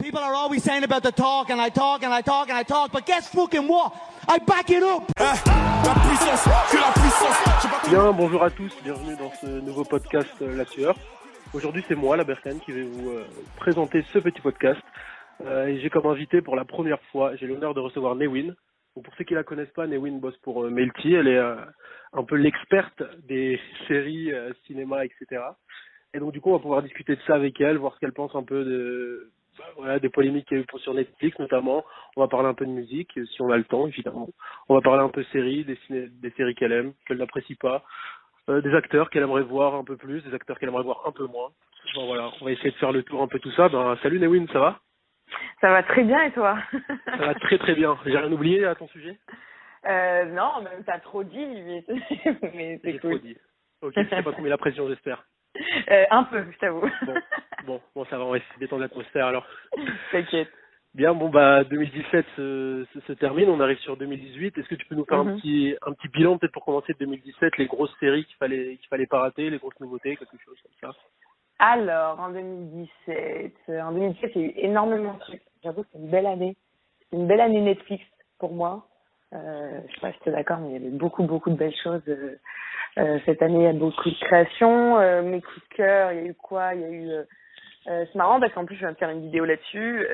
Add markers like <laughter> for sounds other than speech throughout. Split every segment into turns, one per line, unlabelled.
People are always saying about the talk, and I talk, and I talk, and I talk, but guess fucking what? I back it up!
Bien, bonjour à tous, bienvenue dans ce nouveau podcast euh, La Sueur. Aujourd'hui, c'est moi, la Berkane, qui vais vous euh, présenter ce petit podcast. Euh, et j'ai comme invité pour la première fois, j'ai l'honneur de recevoir Newin. Donc, pour ceux qui la connaissent pas, Newin bosse pour euh, Melty. Elle est euh, un peu l'experte des <laughs> séries, euh, cinéma, etc. Et donc, du coup, on va pouvoir discuter de ça avec elle, voir ce qu'elle pense un peu de voilà, des polémiques qu'il y a eu pour- sur Netflix notamment. On va parler un peu de musique, si on a le temps, évidemment. On va parler un peu séries, des, ciné- des séries qu'elle aime, qu'elle n'apprécie pas. Euh, des acteurs qu'elle aimerait voir un peu plus, des acteurs qu'elle aimerait voir un peu moins. Bon, voilà, on va essayer de faire le tour un peu tout ça. Ben, salut Newin, ça va?
Ça va très bien et toi?
Ça va très très bien. J'ai rien oublié à ton sujet?
Euh, Non, même t'as trop dit, mais, <laughs> mais c'est cool.
trop dit. Ok, je sais pas trop mis la pression, j'espère. <laughs>
Euh, un peu, je t'avoue.
Bon, bon, bon, ça va, on va essayer de détendre l'atmosphère alors. <laughs>
T'inquiète.
Bien, bon bah 2017 se, se, se termine, on arrive sur 2018. Est-ce que tu peux nous faire un
Mhm.
petit un petit bilan peut-être pour commencer de 2017, les grosses séries qu'il fallait qu'il fallait pas rater, les grosses nouveautés, quelque chose comme ça?
Alors, en 2017, euh, en 2017, il y a eu énormément de trucs. J'avoue, c'est une belle année. C'est une belle année Netflix pour moi. Euh, je sais pas si t'es d'accord, mais il y avait beaucoup, beaucoup de belles choses. euh, euh, cette année, il y a beaucoup de créations. Euh, mes coups de cœur, il y a eu quoi? Il y a eu... c'est marrant parce qu'en plus, je viens de faire une vidéo là-dessus.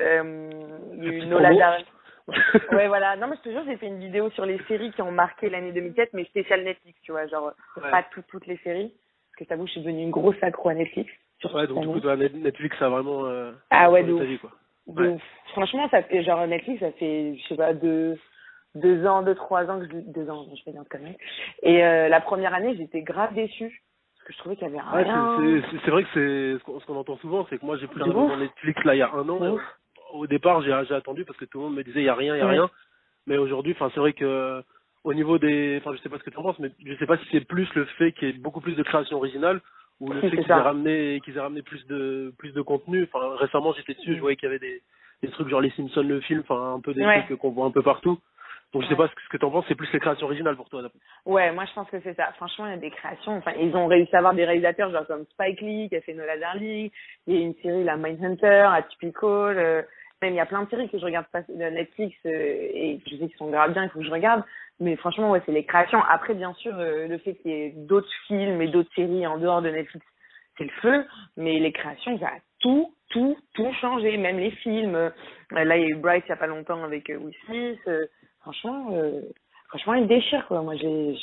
Il y a eu Nola <laughs> ouais, voilà. Non, mais je te jure, j'ai fait une vidéo sur les séries qui ont marqué l'année 2007, mais spéciale Netflix, tu vois, genre
Ouais.
pas tout- toutes les séries. Parce que t'avoue, je suis devenue une grosse accro à Netflix.
Ouais, donc du coup, toi, Netflix a vraiment
Ah ouais, de
ta
ouf.
vie, quoi.
de
Ouais.
ouf. Franchement, ça fait genre Netflix, ça fait, je sais pas, deux, deux ans, deux, trois ans que je, deux ans, je vais dire quand même. Et euh, la première année, j'étais grave déçue. Parce que je trouvais qu'il y avait rien.
c'est- vrai que c'est ce qu'on entend souvent, c'est que moi j'ai pris un Netflix là il y a un an. Au départ, j'ai attendu parce que tout le monde me disait il y a rien, il y a
Ouais.
rien. Mais aujourd'hui, enfin c'est vrai que au niveau des, enfin je sais pas ce que tu en penses, mais je sais pas si c'est plus le fait qu'il y ait beaucoup plus de création originale ou le <laughs> fait qu'ils aient ramené qu'ils aient ramené plus de plus de contenu. Enfin récemment j'étais dessus, je voyais qu'il y avait des des trucs genre les Simpsons le film, enfin un peu des trucs qu'on voit un peu partout. Donc je sais pas ce que, t'en penses, c'est plus les créations originales pour toi.
Ouais, moi je pense que c'est ça. Franchement, il y a des créations. Enfin, ils ont réussi à avoir des réalisateurs genre comme Spike Lee qui a fait Nola Darling. Il y a une série, la Mindhunter, Atypical. Euh, même il y a plein de séries que je regarde pas de Netflix euh, et je sais qu'ils sont grave bien, il faut que je regarde. Mais franchement, ouais, c'est les créations. Après, bien sûr, euh, le fait qu'il y ait d'autres films et d'autres séries en dehors de Netflix, c'est le feu. Mais les créations, ça a tout, tout, tout changé. Même les films. Euh, là, il y a eu Bright il y a pas longtemps avec euh, Will Smith. Franchement. Euh, Franchement, il déchire, quoi. Moi, je,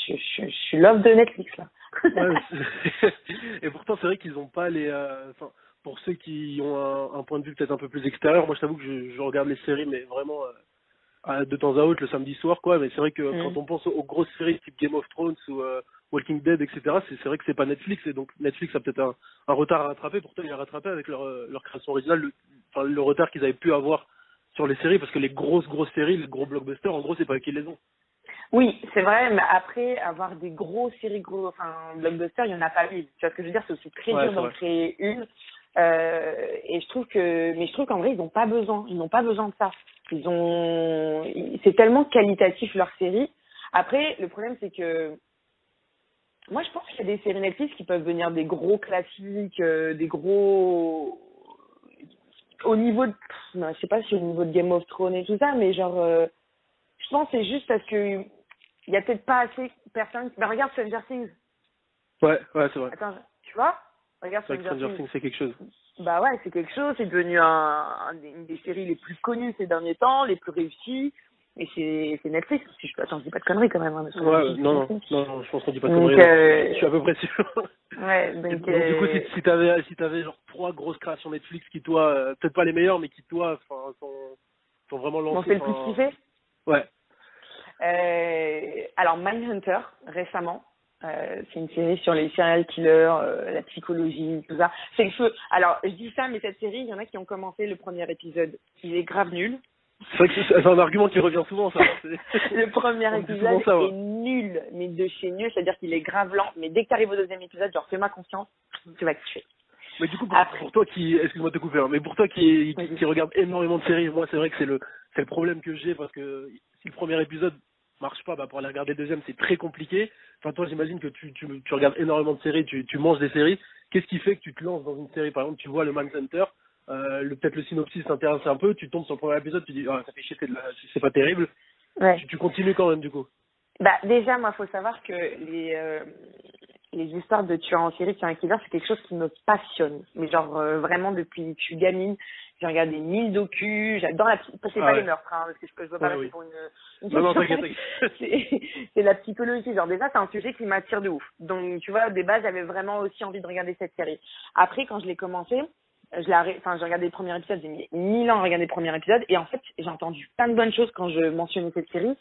suis love de Netflix, là.
Ouais, <laughs> <laughs> et pourtant, c'est vrai qu'ils ont pas les. euh, pour ceux qui ont un, un point de vue peut-être un peu plus extérieur, moi, je t'avoue que je, je regarde les séries, mais vraiment euh, de temps à autre, le samedi soir, quoi. Mais c'est vrai que
Mm.
quand on pense aux, grosses séries type Game of Thrones ou euh, Walking Dead, etc., c'est vrai que c'est pas Netflix, et donc Netflix a peut-être un, un retard à rattraper. Pourtant, il a rattrapé avec leur, euh, leur création originale, le retard qu'ils avaient pu avoir sur les séries, parce que les grosses grosses séries, les gros blockbusters, en gros, c'est pas eux qui les ont.
Oui, c'est vrai, mais après, avoir des gros séries, gros, enfin, blockbusters, il y en a pas mille. Tu vois ce que je veux dire? C'est aussi très
Ouais,
dur d'en créer une. Euh, et je trouve que, mais je trouve qu'en vrai, ils n'ont pas besoin. Ils n'ont pas besoin de ça. Ils ont, c'est tellement qualitatif leur série. Après, le problème, c'est que, moi, je pense qu'il y a des séries Netflix qui peuvent venir des gros classiques, euh, des gros, au niveau de, je sais pas si au niveau de Game of Thrones et tout ça, mais genre, euh, je pense que c'est juste parce que il y a peut-être pas assez de personnes. Ben regarde Stranger Things.
Ouais, ouais, c'est vrai.
Attends, tu vois? Regarde Stranger,
Stranger
Things.
C'est quelque chose.
Bah ouais, c'est quelque chose. C'est devenu un, un des- une des séries les plus connues ces derniers temps, les plus réussies. Et c'est Netflix. Si je, attends, je dis pas de conneries quand même. hein,
Ouais, non, non, non, je pense qu'on dit pas de
Donc,
conneries.
euh,
Je suis à peu près sûr.
Ouais, donc,
du coup,
euh,
si, si t'avais, si t'avais genre trois grosses créations Netflix qui toi, euh, peut-être pas les meilleures, mais qui toi, enfin, sont, sont vraiment
m'ont
lancées.
fait le plus kiffer.
Ouais.
Euh, alors Mindhunter récemment Euh, c'est une série sur les serial killers, euh, la psychologie, tout ça. C'est le feu. Alors, je dis ça, mais cette série, il y en a qui ont commencé le premier épisode. Il est grave nul.
C'est un argument qui revient souvent, ça. C'est- <laughs>
Le premier épisode
ça, ouais.
est nul, mais de chez nul, c'est-à-dire qu'il est grave lent. Mais dès que tu arrives au deuxième épisode, genre fais-moi confiance, tu vas kiffer.
Mais du coup, pour,
Après-
pour toi qui, excuse-moi de te couper, hein, mais pour toi qui, qui, regarde énormément de séries, moi c'est vrai que c'est le, c'est le problème que j'ai parce que si le premier épisode marche pas, bah pour aller regarder le deuxième c'est très compliqué. Enfin toi j'imagine que tu, tu, tu regardes énormément de séries, tu, tu manges des séries. Qu'est-ce qui fait que tu te lances dans une série? Par exemple, tu vois le Manhunter, le peut-être le synopsis t'intéresse un peu, tu tombes sur le premier épisode, tu dis ah ça fait chier, c'est, pas terrible.
Ouais.
Tu, tu continues quand même du coup.
Bah déjà, moi, faut savoir que les euh, les histoires de tueurs en série, tueurs en killer, c'est quelque chose qui me passionne. Mais genre euh, vraiment depuis que je suis gamine, j'ai regardé mille docus, j'adore la c'est
Ah
pas
ouais.
les meurtres, hein, parce que je, peux- je veux pas
Ouais, oui.
pour une, une
Non <laughs>
c'est la psychologie. Genre déjà, c'est un sujet qui m'attire de ouf. Donc tu vois, des bases, j'avais vraiment aussi envie de regarder cette série. Après, quand je l'ai commencé, je l'ai arrêté- enfin j'ai regardé les premiers épisodes, j'ai mis mille ans à regarder les premiers épisodes, et en fait j'ai entendu plein de bonnes choses quand je mentionnais cette série.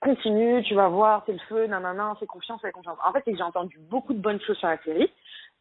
Continue, tu vas voir, c'est le feu, nanana, fais confiance, fais confiance. En fait, c'est que j'ai entendu beaucoup de bonnes choses sur la série.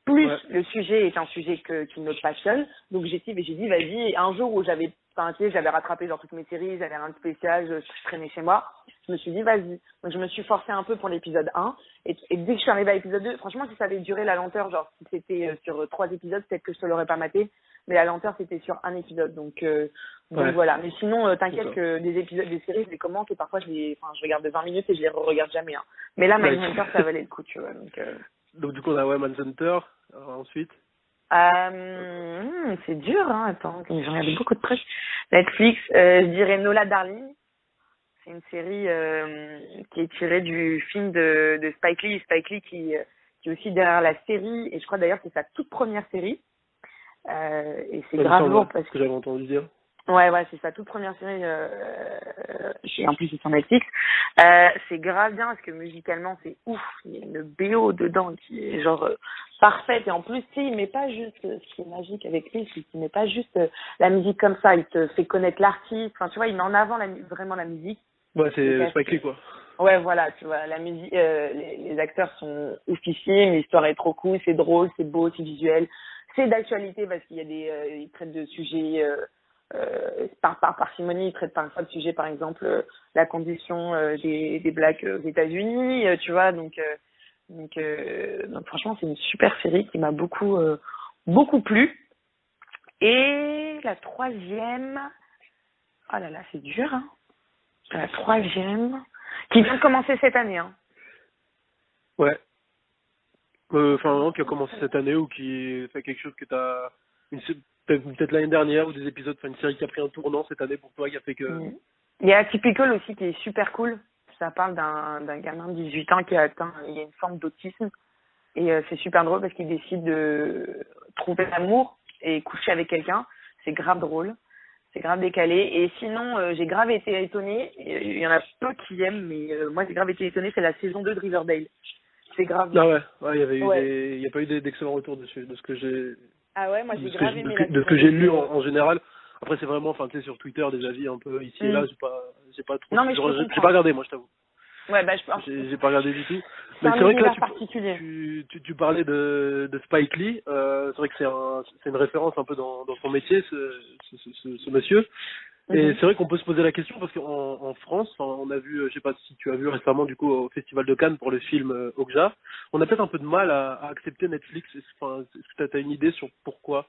Plus
Ouais.
le sujet est un sujet que, qui me passionne. Donc j'ai dit, j'ai dit, vas-y, un jour où j'avais, j'avais rattrapé genre toutes mes séries, j'avais rien de spécial, je, je traînais chez moi. Je me suis dit, vas-y. Donc je me suis forcée un peu pour l'épisode 1. Et, et dès que je suis arrivée à l'épisode 2, franchement, si ça avait duré la lenteur, genre si c'était euh, sur trois épisodes, peut-être que je te l'aurais pas maté. Mais la lenteur, c'était sur un épisode. Donc, euh, donc
Ouais.
voilà. Mais sinon, euh, t'inquiète que des épisodes, des séries, je les commente et parfois je les, enfin, je regarde 20 minutes et je les re-regarde jamais. Hein. Mais là,
Ouais.
Mindhunter, ça valait le coup, tu vois. Donc, euh...
Donc du coup on a ouais Manhunter, euh, ensuite.
Euh, hmm, c'est dur, hein. Attends, j'ai regardé beaucoup de trucs. Netflix, euh, je dirais Nola Darling. C'est une série euh, qui est tirée du film de, de Spike Lee. Spike Lee qui, euh, qui est aussi derrière la série, et je crois d'ailleurs que c'est sa toute première série. Euh, et c'est grave lourd parce
ce que j'avais entendu dire.
Ouais, ouais, c'est sa toute première série. Euh, euh, et en plus, c'est sur Netflix. Euh, c'est grave bien parce que musicalement, c'est ouf. Il y a une BO dedans qui est genre euh, parfaite. Et en plus, tu sais, il met pas juste euh, ce qui est magique avec lui, c'est qu'il met pas juste euh, la musique comme ça. Il te fait connaître l'artiste. Enfin, tu vois, il met en avant la, vraiment la musique.
Ouais c'est. Spike Lee quoi.
Ouais, voilà, tu vois, la musique, euh, les, les acteurs sont oufficiers, mais l'histoire est trop cool, c'est drôle, c'est beau, c'est visuel, c'est d'actualité parce qu'il y a des, euh, ils traitent de sujets euh, par par parcimonie, ils traitent parfois de sujets, par exemple, euh, la condition euh, des des blacks aux États-Unis, tu vois, donc donc donc franchement c'est une super série qui m'a beaucoup beaucoup plu. Et la troisième, oh là là, c'est dur, hein. La troisième, qui vient de commencer cette année, hein.
Ouais. Enfin, vraiment, qui a commencé cette année ou qui fait quelque chose que t'as. une Peut-être l'année dernière ou des épisodes, enfin une série qui a pris un tournant cette année pour toi, qui a fait que.
Mm. Il y a Typical aussi qui est super cool. Ça parle d'un gamin de 18 ans qui a atteint, il y a une forme d'autisme. Et euh, c'est super drôle parce qu'il décide de trouver l'amour et coucher avec quelqu'un. C'est grave drôle. C'est grave décalé. Et sinon, euh, j'ai grave été étonnée. Il y en a peu qui aiment, mais euh, moi j'ai grave été étonnée. C'est la saison 2 de Riverdale. C'est grave.
Ah ouais, ouais, il y avait eu
Ouais.
des, il y a pas eu d'excellents retours dessus, de ce que j'ai,
Ah ouais, moi
de
j'ai
ce que
grave
j'ai-
aimé
de, de ce que j'ai lu en, en général. Après, c'est vraiment, enfin, tu sais, sur Twitter, des avis un peu ici et
Mm.
là, j'ai pas, j'ai pas trop,
Non, mais je
j'ai pas regardé, moi, je t'avoue.
Ouais, bah je pense.
J'ai pas regardé du tout. Mais c'est vrai que là, tu, tu, tu, tu parlais de, de Spike Lee. Euh, c'est vrai que c'est un, c'est une référence un peu dans, dans son métier, ce, ce, ce, ce- ce monsieur. Et
Mhm.
c'est vrai qu'on peut se poser la question parce qu'en en France, on a vu, euh, je sais pas si tu as vu récemment du coup au Festival de Cannes pour le film euh, Okja, on a peut-être un peu de mal à, à accepter Netflix. Est-ce enfin, est-ce que tu as une idée sur pourquoi?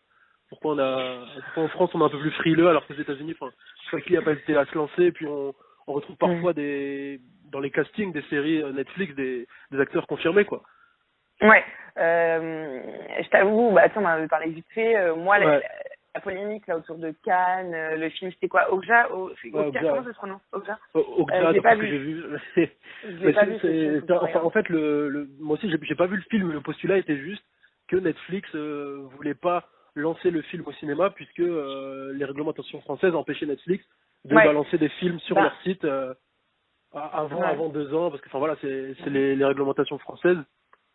Pourquoi on a, pourquoi en France on est un peu plus frileux alors qu'aux États-Unis, enfin, Spike Lee a pas hésité à se lancer et puis on, on retrouve parfois des dans les castings des séries euh, Netflix des, des acteurs confirmés quoi.
Ouais, euh, je t'avoue, bah, sais, on en avait parlé vite fait. euh, moi, la,
Ouais.
la polémique là autour de Cannes, euh, le film, c'était quoi Okja O- c'est-
Ouais,
Okja, comment ça se prononce Euh,
j'ai <laughs>
pas vu.
en fait, le, le, moi aussi, j'ai pas vu le film, le postulat était juste que Netflix euh, voulait pas lancer le film au cinéma puisque euh, les réglementations françaises empêchaient Netflix de
Ouais.
balancer des films sur
Bah.
leur site euh, avant
Ouais.
avant deux ans parce que enfin voilà c'est c'est les, les réglementations françaises.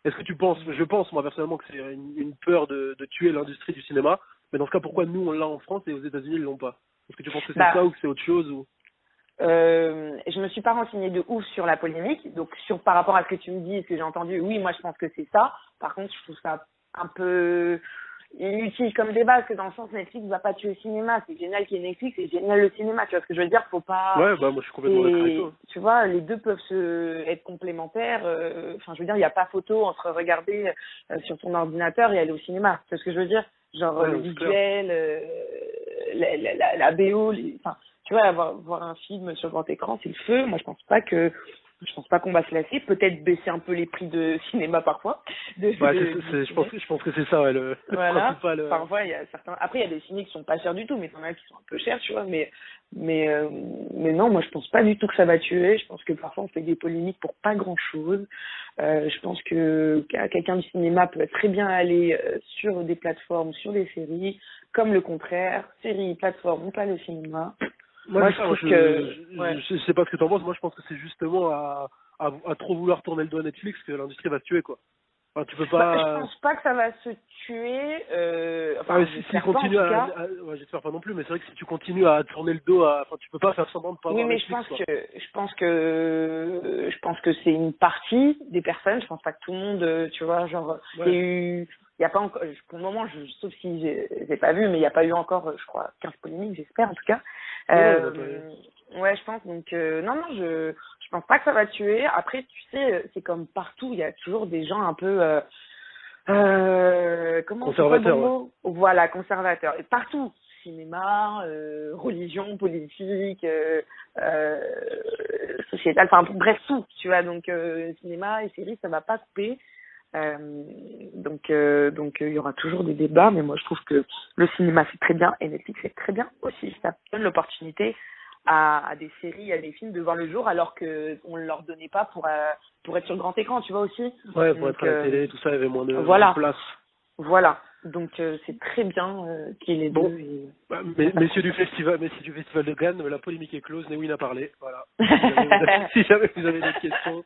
Est-ce que tu penses, je pense moi personnellement que c'est une, une peur de, de tuer l'industrie du cinéma, mais dans ce cas pourquoi nous on l'a en France et aux États-Unis ils l'ont pas? Est-ce que tu penses que c'est
Bah.
ça ou que c'est autre chose ou?
Euh, je me suis pas renseignée de ouf sur la polémique, donc sur par rapport à ce que tu me dis, ce que j'ai entendu, oui, moi je pense que c'est ça. Par contre, je trouve ça un peu inutile comme débat, parce que dans le sens Netflix va pas tuer le cinéma. C'est génial qu'il y ait Netflix, c'est génial le cinéma. Tu vois ce que je veux dire Faut pas.
Ouais, bah moi je suis complètement d'accord avec toi.
Tu vois, les deux peuvent se être complémentaires. euh, Enfin, je veux dire, il n'y a pas photo entre regarder euh, sur ton ordinateur et aller au cinéma. Tu vois ce que je veux dire? Genre
Ouais,
le visuel, euh, la, la, la, la BO, les- enfin, tu vois, avoir, voir un film sur grand écran, c'est le feu. Moi, je pense pas que je pense pas qu'on va se lasser. Peut-être baisser un peu les prix de <laughs> cinéma parfois. De,
Ouais,
de-
c'est- c'est- je pense, que- je pense que c'est ça, ouais, <laughs> le,
voilà.
principal. euh,
Parfois, il y a certains. Après, il y a des ciné qui sont pas chers du tout, mais t'en as qui sont un peu chers, tu vois. Mais, mais, euh, mais non, moi, je pense pas du tout que ça va tuer. Je pense que parfois, on fait des polémiques pour pas grand chose. Euh, je pense que qu'un- quelqu'un du cinéma peut très bien aller euh, sur des plateformes, sur des séries, comme le contraire. Séries, plateformes, ou pas le cinéma.
Moi,
Moi,
je,
je trouve
je,
que-
je-
ouais.
je sais pas ce que t'en penses. Moi, je pense que c'est justement à, à, à trop vouloir tourner le dos à Netflix que l'industrie va se tuer, quoi. Enfin, tu peux
Bah,
pas.
je pense pas que ça va se tuer. Euh, enfin,
Ah, si,
j'espère
s'il
pas, en
continue
tout
à, ouais, j'espère pas non plus, mais c'est vrai que si tu continues à tourner le dos à, enfin, tu peux pas faire semblant de pas
Oui,
avoir
mais je pense
quoi.
que je pense que je pense que c'est une partie des personnes. Je pense pas que tout le monde, euh, tu vois, genre il y a eu, il y a pas encore, pour le moment, je, sauf si j'ai pas vu, mais il y a pas eu encore, je crois, 15 polémiques, j'espère en tout cas.
Ouais,
Euh, ouais, je pense donc euh, non non, je je pense pas que ça va tuer. Après, tu sais, c'est comme partout, il y a toujours des gens un peu euh, euh, comment
Conservateurs,
bon Voilà, conservateurs. Et partout, cinéma, euh, religion, politique, euh, euh, sociétal, enfin bref tout, tu vois. Donc euh, cinéma et séries, ça va pas couper. Euh, donc euh, donc euh, il y aura toujours des débats, mais moi je trouve que le cinéma c'est très bien et Netflix c'est très bien aussi. Ça donne l'opportunité à, à des séries, à des films de voir le jour, alors que on ne leur donnait pas pour euh, pour être sur le grand écran, tu vois aussi.
Ouais, pour
Donc,
être à la
euh,
télé, tout ça, il y avait moins de,
voilà.
de place.
Voilà. Donc euh, c'est très bien euh, qu'il les
Bon.
deux. et-
Bah, mais- messieurs du festival, messieurs du festival de Cannes, la polémique est close. Newin a parlé. Voilà. <laughs> Si jamais vous avez, si jamais vous avez des questions,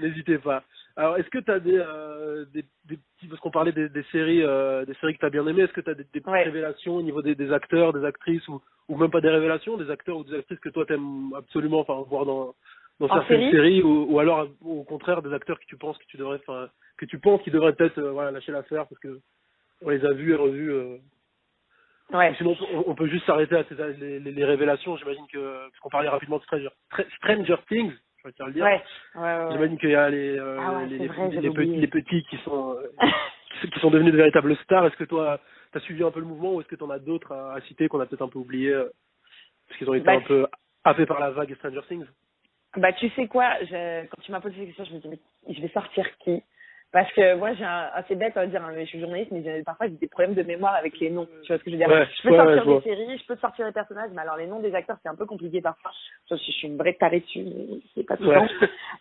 n'hésitez pas. Alors, est-ce que tu as des, euh, des, des petits, parce qu'on parlait des, des séries, des séries que tu as bien aimées, est-ce que tu as des, des
Ouais.
révélations au niveau des, des acteurs, des actrices, ou, ou même pas des révélations, des acteurs ou des actrices que toi t'aimes absolument, enfin, voir dans, dans
En
certaines
série
séries, ou, ou alors au contraire des acteurs que tu penses que tu devrais, enfin, que tu penses qu'ils devraient peut-être, euh, voilà, lâcher l'affaire parce que on les a vus et revus. euh,
Ouais.
Sinon, on, on peut juste s'arrêter à ces, les, les- les révélations. J'imagine que, parce qu'on parlait rapidement de Stranger, Stra- Stranger Things, je vais te le dire.
Ouais. Ouais, ouais.
J'imagine qu'il y a les, euh,
Ah
les, petits, les petits qui sont, euh, <laughs> qui, sont devenus de véritables stars. Est-ce que toi, t'as suivi un peu le mouvement ou est-ce que t'en as d'autres à, à citer qu'on a peut-être un peu oublié euh, parce qu'ils ont été
Bah,
un peu happés par la vague Stranger Things?
Bah tu sais quoi, je- quand tu m'as posé cette question, je me dis mais je vais sortir qui? Parce que moi j'ai un assez bête à dire, hein, mais je suis journaliste, mais j'ai- parfois j'ai des problèmes de mémoire avec les noms. Tu vois ce que je veux dire?
Ouais,
Je peux
ouais,
sortir
ouais,
des séries, je peux sortir des personnages, mais alors les noms des acteurs c'est un peu compliqué parfois. Je suis une vraie tarée dessus, mais c'est pas tout le
Ouais.
temps.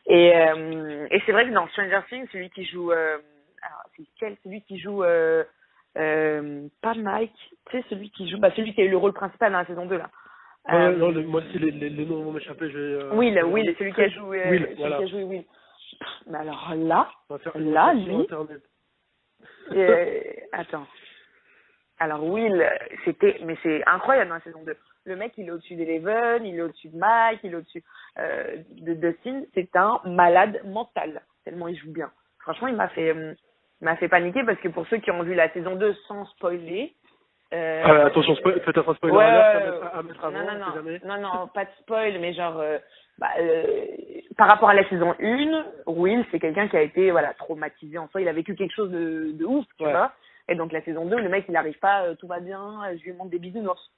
Et, euh, et c'est vrai que dans Stranger Things, celui qui joue, euh, alors c'est quel Celui qui joue, euh, euh, pas Mike, tu sais celui qui joue, bah celui qui a eu le rôle principal dans la saison 2 là.
Ouais,
Euh,
non, le- moi aussi les, les, les noms vont m'échapper. Je
Will, Will, celui qui a joué,
Will,
celui
voilà.
qui a joué Will. Pff, Mais alors là, Là, lui- <laughs> attends. Alors Will, c'était, mais c'est incroyable dans la saison 2. Le mec, il est au-dessus d'Eleven, il est au-dessus de Mike, il est au-dessus de Dustin. C'est un malade mental, tellement il joue bien. Franchement, il m'a fait, il m'a fait paniquer parce que pour ceux qui ont vu la saison 2 sans spoiler, euh,
Ah, attention, peut-être un spoiler
Ouais,
à mettre, avant,
non, non, non,
jamais.
non, non, pas de spoil, mais genre, euh, bah, euh, par rapport à la saison 1, Will, c'est quelqu'un qui a été voilà traumatisé en soi, il a vécu quelque chose de, de ouf, tu
Ouais.
vois. Et donc la saison 2, le mec, il n'arrive pas, euh, tout va bien, je lui montre des bisounours.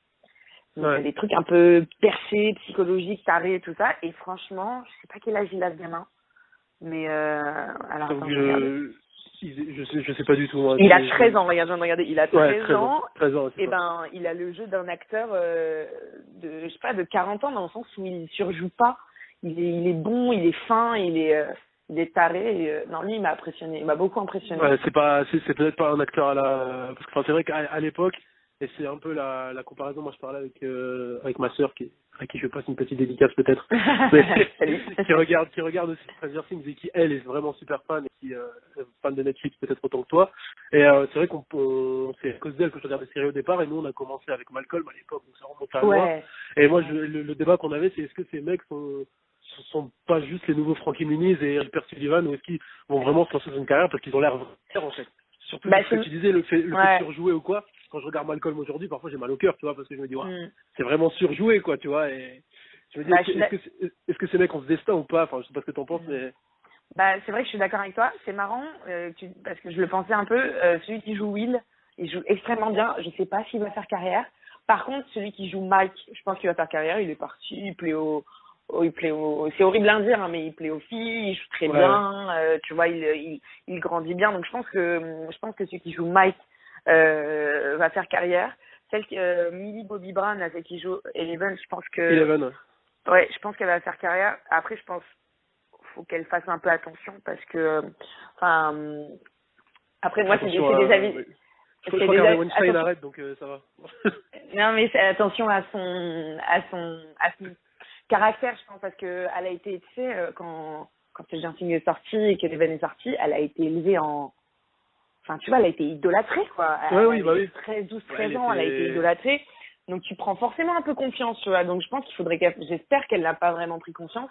Donc
Ouais.
il y a des trucs un peu perchés, psychologiques, tarés, tout ça. Et franchement, je sais pas quel âge il a ce gamin, mais euh, alors
Donc,
attends, je
je, sais, je sais pas du tout. Moi,
il a
C'est-
13 ans, regarde, je viens de regarder, il a 13,
Ouais, 13
ans.
ans. 13 ans,
Et
ça.
ben, il a le jeu d'un acteur euh, de, je sais pas, de 40 ans dans le sens où il surjoue pas. Il est, il est bon, il est fin, il est, euh, il est taré. Et, euh, non, lui, il m'a impressionné, il m'a beaucoup impressionné.
Ouais, c'est pas, c'est, c'est peut-être pas un acteur à la, parce que enfin, c'est vrai qu'à l'époque, Et c'est un peu la, la comparaison. Moi, je parlais avec euh, avec ma sœur qui à qui je passe une petite dédicace peut-être, <laughs> <laughs> qui regarde qui regarde aussi Stranger Things et qui elle est vraiment super fan et qui euh, est fan de Netflix peut-être autant que toi. Et euh, c'est vrai qu'on on- c'est à cause d'elle que je regardais des séries au départ et nous on a commencé avec Malcolm à l'époque donc ça remonte à.
Ouais.
Et moi je, le, le débat qu'on avait c'est est-ce que ces mecs sont ce sont pas juste les nouveaux Frankie Muniz et Rupert Sullivan ou est-ce qu'ils vont vraiment se lancer dans une carrière parce qu'ils ont l'air en fait? Surtout
Bah,
ce que tu disais le fait le
Ouais.
fait de surjouer ou quoi. Quand je regarde Malcolm aujourd'hui, parfois j'ai mal au cœur, tu vois, parce que je me dis, ouais,
Mm.
c'est vraiment surjoué, quoi, tu vois. Et je me dis,
Bah,
est-ce,
je
que, est-ce, que, c'est- est-ce que ces mecs ont ce destin ou pas? Enfin, je sais pas ce que t'en penses, mais
Bah, c'est vrai que je suis d'accord avec toi. C'est marrant euh, tu- parce que je le pensais un peu. euh, celui qui joue Will, il joue extrêmement bien. Je sais pas s'il va faire carrière. Par contre, celui qui joue Mike, je pense qu'il va faire carrière. Il est parti, il plaît au, au- il plaît au. C'est horrible à dire, hein, mais il plaît aux filles. Il joue très
Ouais.
bien. euh, tu vois, il, il, il grandit bien. Donc je pense que je pense que celui qui joue Mike va faire carrière. Celle qui, euh, Millie Bobby Brown, celle qui joue Eleven, je pense que
Eleven, ouais.
Ouais, je pense qu'elle va faire carrière. Après, je pense faut qu'elle fasse un peu attention parce que, euh, enfin, euh, après moi c'est des, des avis.
oui. Je crois, crois
avis-
Weinstein arrête, donc euh, ça va. <laughs>
Non, mais attention à son, à son, à son caractère, je pense, parce que elle a été, tu sais, euh, quand quand Stranger Things est sorti et que Eleven est sorti, elle a été élevée en, enfin, tu vois, elle a été idolâtrée, quoi. Elle
Ouais, oui, bah
avait
oui.
13, 12,
Ouais,
13
elle
ans, elle a été idolâtrée. Donc tu prends forcément un peu confiance, tu vois. Donc je pense qu'il faudrait qu'elle, j'espère qu'elle n'a pas vraiment pris conscience.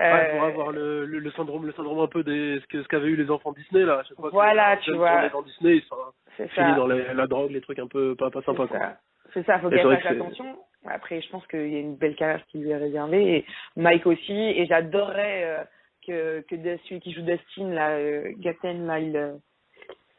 Ouais, pour
Euh,
avoir le, le, le syndrome, le syndrome un peu des ce que ce qu'avaient eu les enfants Disney là.
Voilà,
les
tu vois.
tournaient Dans Disney, ils sont
c'est
finis
ça.
dans les- la drogue, les trucs un peu pas, pas sympas
C'est
quoi.
ça. C'est ça, faut qu'elle fasse attention. Après, je pense qu'il y a une belle carrière qui lui est réservée. Et Mike aussi. Et j'adorerais euh, que, que de- celui qui joue Dustin, là, euh, Gaten, là, il, euh,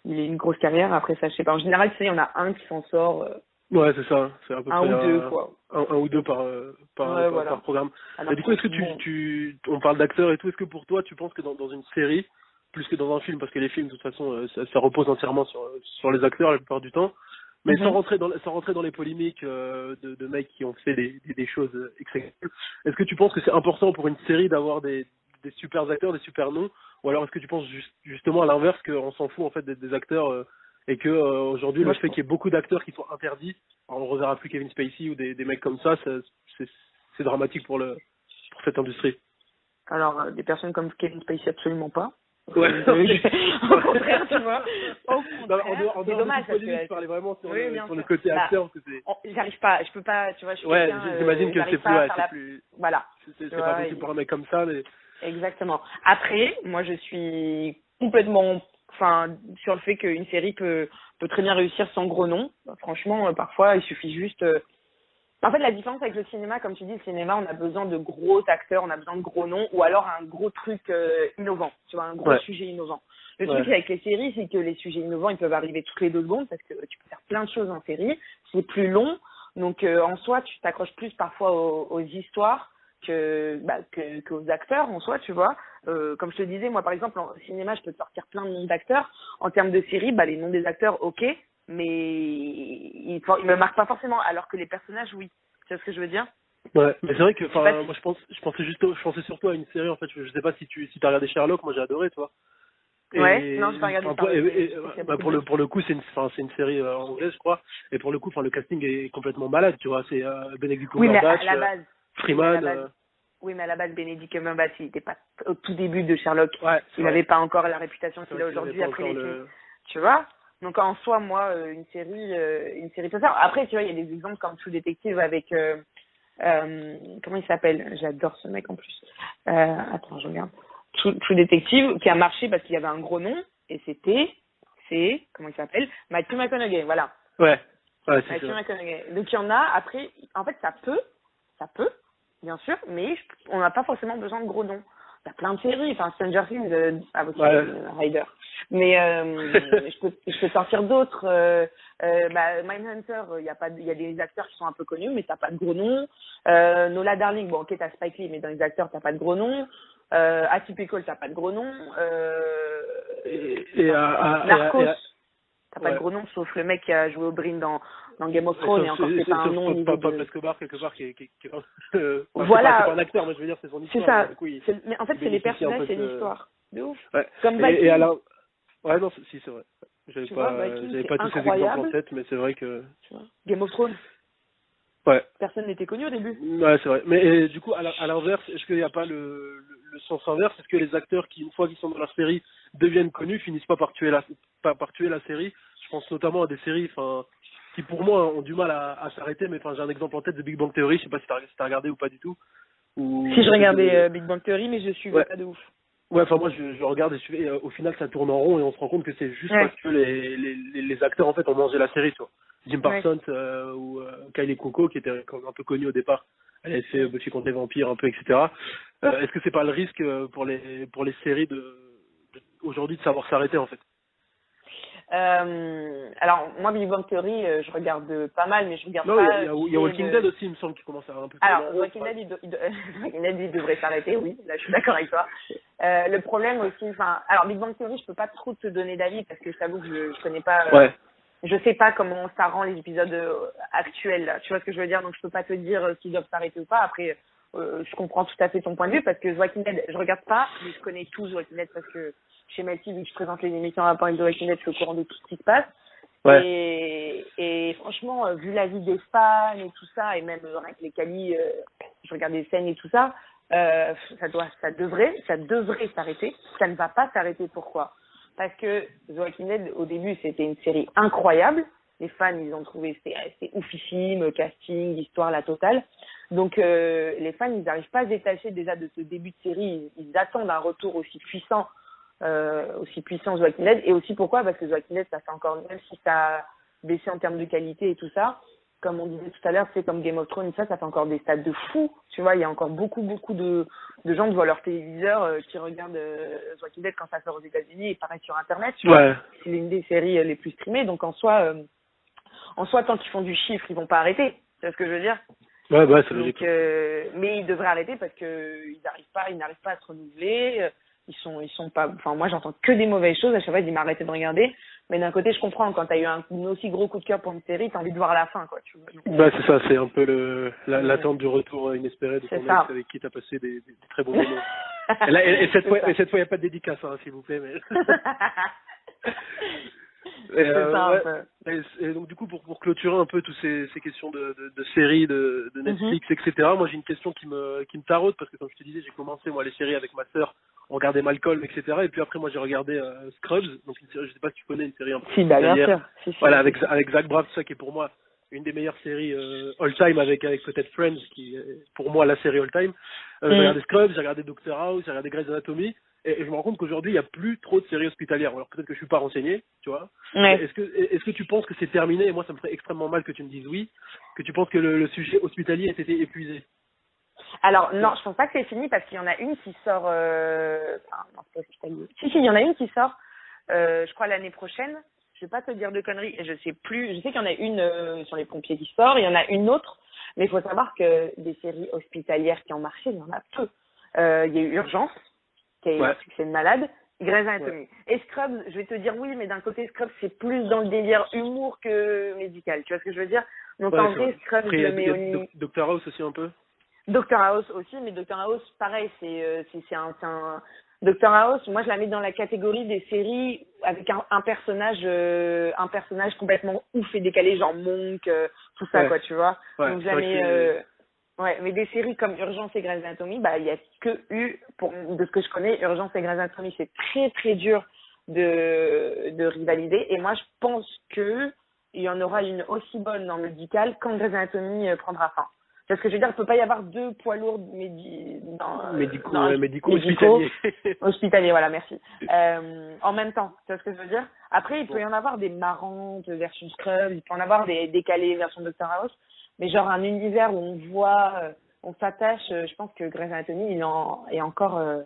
il ait une grosse carrière. Après ça, je sais pas. En général, tu sais, il y en a un qui s'en sort, euh,
Ouais, c'est ça. C'est à peu
un
près
ou deux, quoi.
un, un ou deux par euh, par,
Ouais,
par,
voilà.
par programme.
Alors
Et du coup, est-ce que tu, on parle d'acteurs et tout, est-ce que pour toi, tu penses que dans, dans une série, plus que dans un film, parce que les films, de toute façon, euh, ça, ça repose entièrement sur, sur les acteurs la plupart du temps, mais
Mhm.
sans rentrer dans, sans rentrer dans les polémiques euh, de, de mecs qui ont fait des, des, des choses exceptionnelles, est-ce que tu penses que c'est important pour une série d'avoir des, des super acteurs, des super noms, ou alors est-ce que tu penses juste- justement à l'inverse qu'on s'en fout en fait des, des acteurs euh, et que euh, aujourd'hui le fait qu'il y ait beaucoup d'acteurs qui sont interdits, on reverra plus Kevin Spacey ou des, des mecs comme ça, ça- c'est dramatique pour le pour cette industrie.
Alors, euh, des personnes comme Kevin Spacey, absolument pas.
Ouais. <laughs>
Au <laughs> contraire, tu vois. Au contraire, c'est dommage parce que
je parlais vraiment sur,
Oui,
le, sur le côté
Bah,
acteur,
j'arrive pas, je peux pas, tu vois, je
Ouais,
euh,
j'imagine que c'est plus, ouais,
la-
plus,
Voilà.
c'est pas possible pour un mec comme ça, mais
Exactement. Après, moi, je suis complètement, enfin, sur le fait qu'une série peut peut très bien réussir sans gros nom. Franchement, euh, parfois, il suffit juste. euh, En fait, la différence avec le cinéma, comme tu dis, le cinéma, on a besoin de gros acteurs, on a besoin de gros noms, ou alors un gros truc euh, innovant. Tu vois, un gros
Ouais.
sujet innovant. Le
Ouais.
truc avec les séries, c'est que les sujets innovants, ils peuvent arriver toutes les deux secondes parce que tu peux faire plein de choses en série. C'est plus long, donc euh, en soi, tu t'accroches plus parfois aux, aux histoires que, bah, que qu'aux acteurs en soi, tu vois. Euh, comme je te disais, moi par exemple en cinéma, je peux te sortir plein de noms d'acteurs. En termes de série, bah les noms des acteurs, ok, mais ils, ils me marquent pas forcément, alors que les personnages, oui. Tu vois ce que je veux dire?
Ouais, mais c'est vrai que, enfin, moi je pense, je pensais juste, je pensais surtout à une série en fait. Je, je sais pas si tu, si t'as regardé Sherlock, moi j'ai adoré, tu vois.
Ouais, non, j'ai pas regardé
enfin, et- et-
je
bah, pour le pour le coup, c'est une, c'est une série euh, anglaise, je crois. Et pour le coup, enfin, le casting est complètement malade, tu vois. C'est euh, Benedict Cumberbatch,
la base.
Freeman.
oui, mais à la base-
euh,
Oui, mais à la base, Benedict Cumberbatch, il était pas au tout début de Sherlock.
ouais,
Il n'avait pas encore la réputation qu'il a aujourd'hui après les
le-.
Tu vois? Donc en soi, moi, euh, une série, euh, une série faire. Après, tu vois, il y a des exemples comme True Detective avec euh, euh, comment il s'appelle? J'adore ce mec en plus. Euh, attends, je regarde. True, True Detective qui a marché parce qu'il y avait un gros nom et c'était, c'est comment il s'appelle? Matthew McConaughey. Voilà.
Ouais, ouais,
Matthew
ça.
McConaughey. Donc il y en a. Après, en fait, ça peut, ça peut, bien sûr, mais je- on n'a pas forcément besoin de gros noms. Il y a plein de séries, enfin Stranger Things, euh, ah, ok,
Ouais.
euh, Rider. Mais euh, <laughs> je peux, je peux sortir d'autres. Euh, euh, bah, Mindhunter, il y a pas, il y a des acteurs qui sont un peu connus, mais t'as pas de gros noms. Euh, Nola Darling, bon ok, t'as Spike Lee, mais dans les acteurs t'as pas de gros noms. Euh, Atypical, t'as pas de gros noms. Euh,
Et, et,
Narcos, t'as pas de gros noms, sauf le mec qui a joué au Brin dans, dans Game of Thrones, et encore c'est pas un nom
Pablo
de...
Escobar quelque part qui est, <laughs> <laughs>
Voilà.
c'est pas, pas un acteur, mais je veux dire c'est son
C'est
histoire.
ça. C'est- Mais en fait, c'est les personnages, c'est l'histoire. De ouf. Comme
et, alors, ouais non, si c'est vrai. J'avais pas, j'avais pas tous ces exemples en tête, mais c'est vrai que.
Game of Thrones,
Ouais.
personne n'était connu au début.
Ouais, c'est vrai. Mais et, du coup, à l'inverse, est-ce qu'il n'y a pas le, le, le sens inverse? Est-ce que les acteurs qui, une fois qu'ils sont dans la série, deviennent connus, finissent pas par tuer la, pas par tuer la série? Je pense notamment à des séries, enfin, qui pour moi ont du mal à, à s'arrêter. Mais enfin, j'ai un exemple en tête de Big Bang Theory. Je sais pas si t'as si t'as regardé ou pas du tout. Ou-
Si je regardais euh, Big Bang Theory, mais je suivais
Ouais.
pas de ouf.
Ouais, enfin moi je, je regarde et, je- et, euh, au final ça tourne en rond et on se rend compte que c'est juste
Ouais.
parce que les, les, les, les acteurs en fait ont mangé la série, tu vois. Jim
Ouais.
Parsons euh, ou euh, Kylie Coco qui était un peu connu au départ, elle avait fait Buffy contre les vampires un peu, etc. Euh, Est-ce que c'est pas le risque pour les pour les séries de, de- aujourd'hui de savoir s'arrêter en fait?
Euh, alors, moi, Big Bang Theory, euh, je regarde pas mal, mais je regarde
Non,
pas.
il y a- il y a Walking Dead aussi, il me semble, qui commence à un peu.
Alors,
en rond.
Walking Dead, il, do- il do- <laughs> Walking Dead, il devrait s'arrêter, oui. Là, je suis d'accord avec toi. <laughs> Euh, le problème aussi, enfin, alors Big Bang Theory, je peux pas trop te donner d'avis parce que je t'avoue que je, je connais pas.
Ouais.
Je sais pas comment ça rend les épisodes actuels. Là. Tu vois ce que je veux dire? Donc, je peux pas te dire s'ils doivent s'arrêter ou pas. Après, je comprends tout à fait ton point de vue parce que Walking Dead, je regarde pas, mais je connais tous Walking Dead parce que chez Melty, vu que je présente les émissions à avec The Walking Dead, je suis au courant de tout ce qui se passe.
Ouais.
Et, et franchement, euh, vu la vie des fans et tout ça, et même euh, avec les qualis, euh, je regarde des scènes et tout ça, euh, ça doit, ça devrait, ça devrait s'arrêter. Ça ne va pas s'arrêter. Pourquoi? Parce que The Walking Dead, au début, c'était une série incroyable. Les fans, ils ont trouvé c'était oufissime, casting, histoire, la totale. Donc euh, les fans, ils n'arrivent pas à se détacher déjà de ce début de série. Ils, ils attendent un retour aussi puissant euh, aussi puissant The Walking Dead et aussi pourquoi? Parce que The Walking Dead ça fait encore même si ça a baissé en termes de qualité et tout ça. Comme on disait tout à l'heure c'est comme Game of Thrones ça ça fait encore des stades de fou. Tu vois il y a encore beaucoup beaucoup de de gens devant leur téléviseur euh, qui regardent euh, The Walking Dead quand ça sort aux États-Unis et pareil sur internet tu vois.
Ouais.
c'est l'une des séries euh, les plus streamées. Donc en soi en soi tant qu'ils font du chiffre ils vont pas arrêter. Tu vois ce que je veux dire?
Ouais, bah, c'est logique.
donc, mais ils devraient arrêter parce que ils n'arrivent pas, ils n'arrivent pas à se renouveler. Ils sont, ils sont pas. Enfin, moi, j'entends que des mauvaises choses. À chaque fois, ils disent m'arrêter de regarder. Mais d'un côté, je comprends. Quand t'as eu un, un aussi gros coup de cœur pour une série, t'as envie de voir la fin, quoi. Tu vois. Donc,
Bah, c'est ça, c'est un peu le, la- l'attente du retour inespéré de ton
ça.
ex avec qui t'as passé des, très bons moments. <laughs> Et, là, et, et cette fois, et cette fois, il n'y a pas de dédicace, hein, s'il vous plaît. Mais... <laughs> Et, euh,
ça,
ouais. Et, et donc du coup, pour, pour clôturer un peu toutes ces, ces questions de, de, de séries, de, de Netflix,
Mhm.
etc. Moi, j'ai une question qui me qui me taraude parce que comme je te disais, j'ai commencé moi les séries avec ma sœur, on regardait Malcolm, etc. Et puis après, moi, j'ai regardé euh, Scrubs, donc une série, je sais pas si tu connais une série un peu
Si, bah, bien sûr. Si, si.
Voilà, avec avec Zach Braff, ça qui est pour moi une des meilleures séries euh, all time avec avec peut-être Friends qui est pour moi la série all time. Euh, J'ai
Mm.
regardé Scrubs, j'ai regardé Doctor House, j'ai regardé Grey's Anatomy et, et je me rends compte qu'aujourd'hui il y a plus trop de séries hospitalières. Alors peut-être que je suis pas renseigné, tu vois.
Ouais.
Est-ce que est-ce que tu penses que c'est terminé? Et moi ça me ferait extrêmement mal que tu me dises oui, que tu penses que le, le sujet hospitalier a été épuisé.
Alors non, je pense pas que c'est fini parce qu'il y en a une qui sort. Euh... Enfin, non, c'est hospitalier. Si, si, il y en a une qui sort. Euh, je crois l'année prochaine. Je vais pas te dire de conneries. Je sais plus. Je sais qu'il y en a une euh, sur les pompiers qui sort. Il y en a une autre. Mais il faut savoir que des séries hospitalières qui ont marché, il y en a peu. Euh, Il y a eu Urgence, qui a eu
Ouais.
un succès de malade. Grey's Anatomy. Et Scrubs, je vais te dire oui, mais d'un côté Scrubs c'est plus dans le délire humour que médical. Tu vois ce que je veux dire? Donc
Ouais,
en vrai. Scrubs,
Après,
le
Doctor House aussi un peu?
Doctor House aussi, mais Doctor House, pareil, c'est euh, c'est un, un Doctor House. Moi, je la mets dans la catégorie des séries avec un, un personnage, euh, un personnage complètement ouf et décalé, genre Monk, euh, tout ça,
Ouais.
quoi, tu vois.
Ouais,
Donc, je la mets, euh, ouais, mais des séries comme Urgence et Grey's Anatomy, bah, il y a que eu, pour de ce que je connais, Urgence et Grey's Anatomy, c'est très très dur de de rivaliser. Et moi, je pense que il y en aura une aussi bonne dans le médical quand Grey's Anatomy prendra fin. Parce que je veux dire, il peut pas y avoir deux poids lourds médi dans, euh,
Médicaux,
dans-
médicaux,
médicaux,
hospitaliers. <laughs>
hospitaliers, voilà, merci. <laughs> Euh, en même temps, vois ce que je veux dire? Après, il peut y en avoir des marrantes version Scrubs, il peut en avoir des décalés version Doctor House, mais genre un univers où on voit, euh, on s'attache, je pense que Grey's Anatomy, il en, est encore, euh,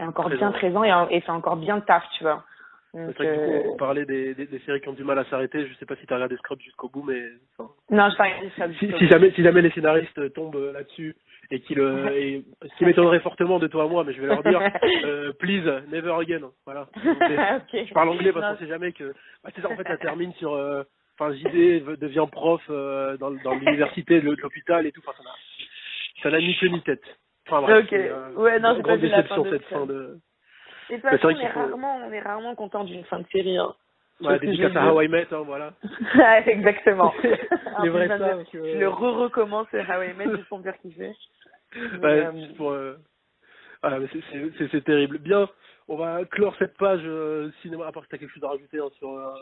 est encore
Présent.
bien présent et, et fait encore bien taf, tu vois. Donc,
C'est vrai que du
euh,
coup, on parlait des, des, des séries qui ont du mal à s'arrêter. Je sais pas si tu as regardé Scrubs jusqu'au bout, mais enfin,
non, je t'ai regardé Scrubs.
si, si jamais si jamais les scénaristes tombent euh, là-dessus et qu'ils euh, <laughs> et ce qui m'étonnerait fortement de toi à moi, mais je vais leur dire <laughs> euh, please never again. Voilà. <laughs>
Ok.
Je parle anglais parce
Non,
qu'on sait jamais que bah, c'est ça en fait ça termine sur euh, enfin JD devient prof euh, dans, dans l'université l'hôpital et tout. Enfin ça n'a ça n'a ni queue ni tête. Enfin bref,
Ok.
euh,
Ouais, non, j'ai pas vu la
déception
fin de
cette fin de.
Et façon,
vrai
on est
faut-
rarement, on est rarement content d'une fin de série. Hein.
Ouais, dédicace à How I Met, hein, voilà. <laughs>
Exactement. <laughs>
Les vrais
je,
savent
je
que-
le re-recommence How I Met juste pour me faire kiffer. <laughs>
Ouais,
euh,
juste pour, euh, voilà, mais c'est- terrible. Bien, on va clore cette page euh, cinéma, à part si t'as quelque chose à rajouter hein, sur euh,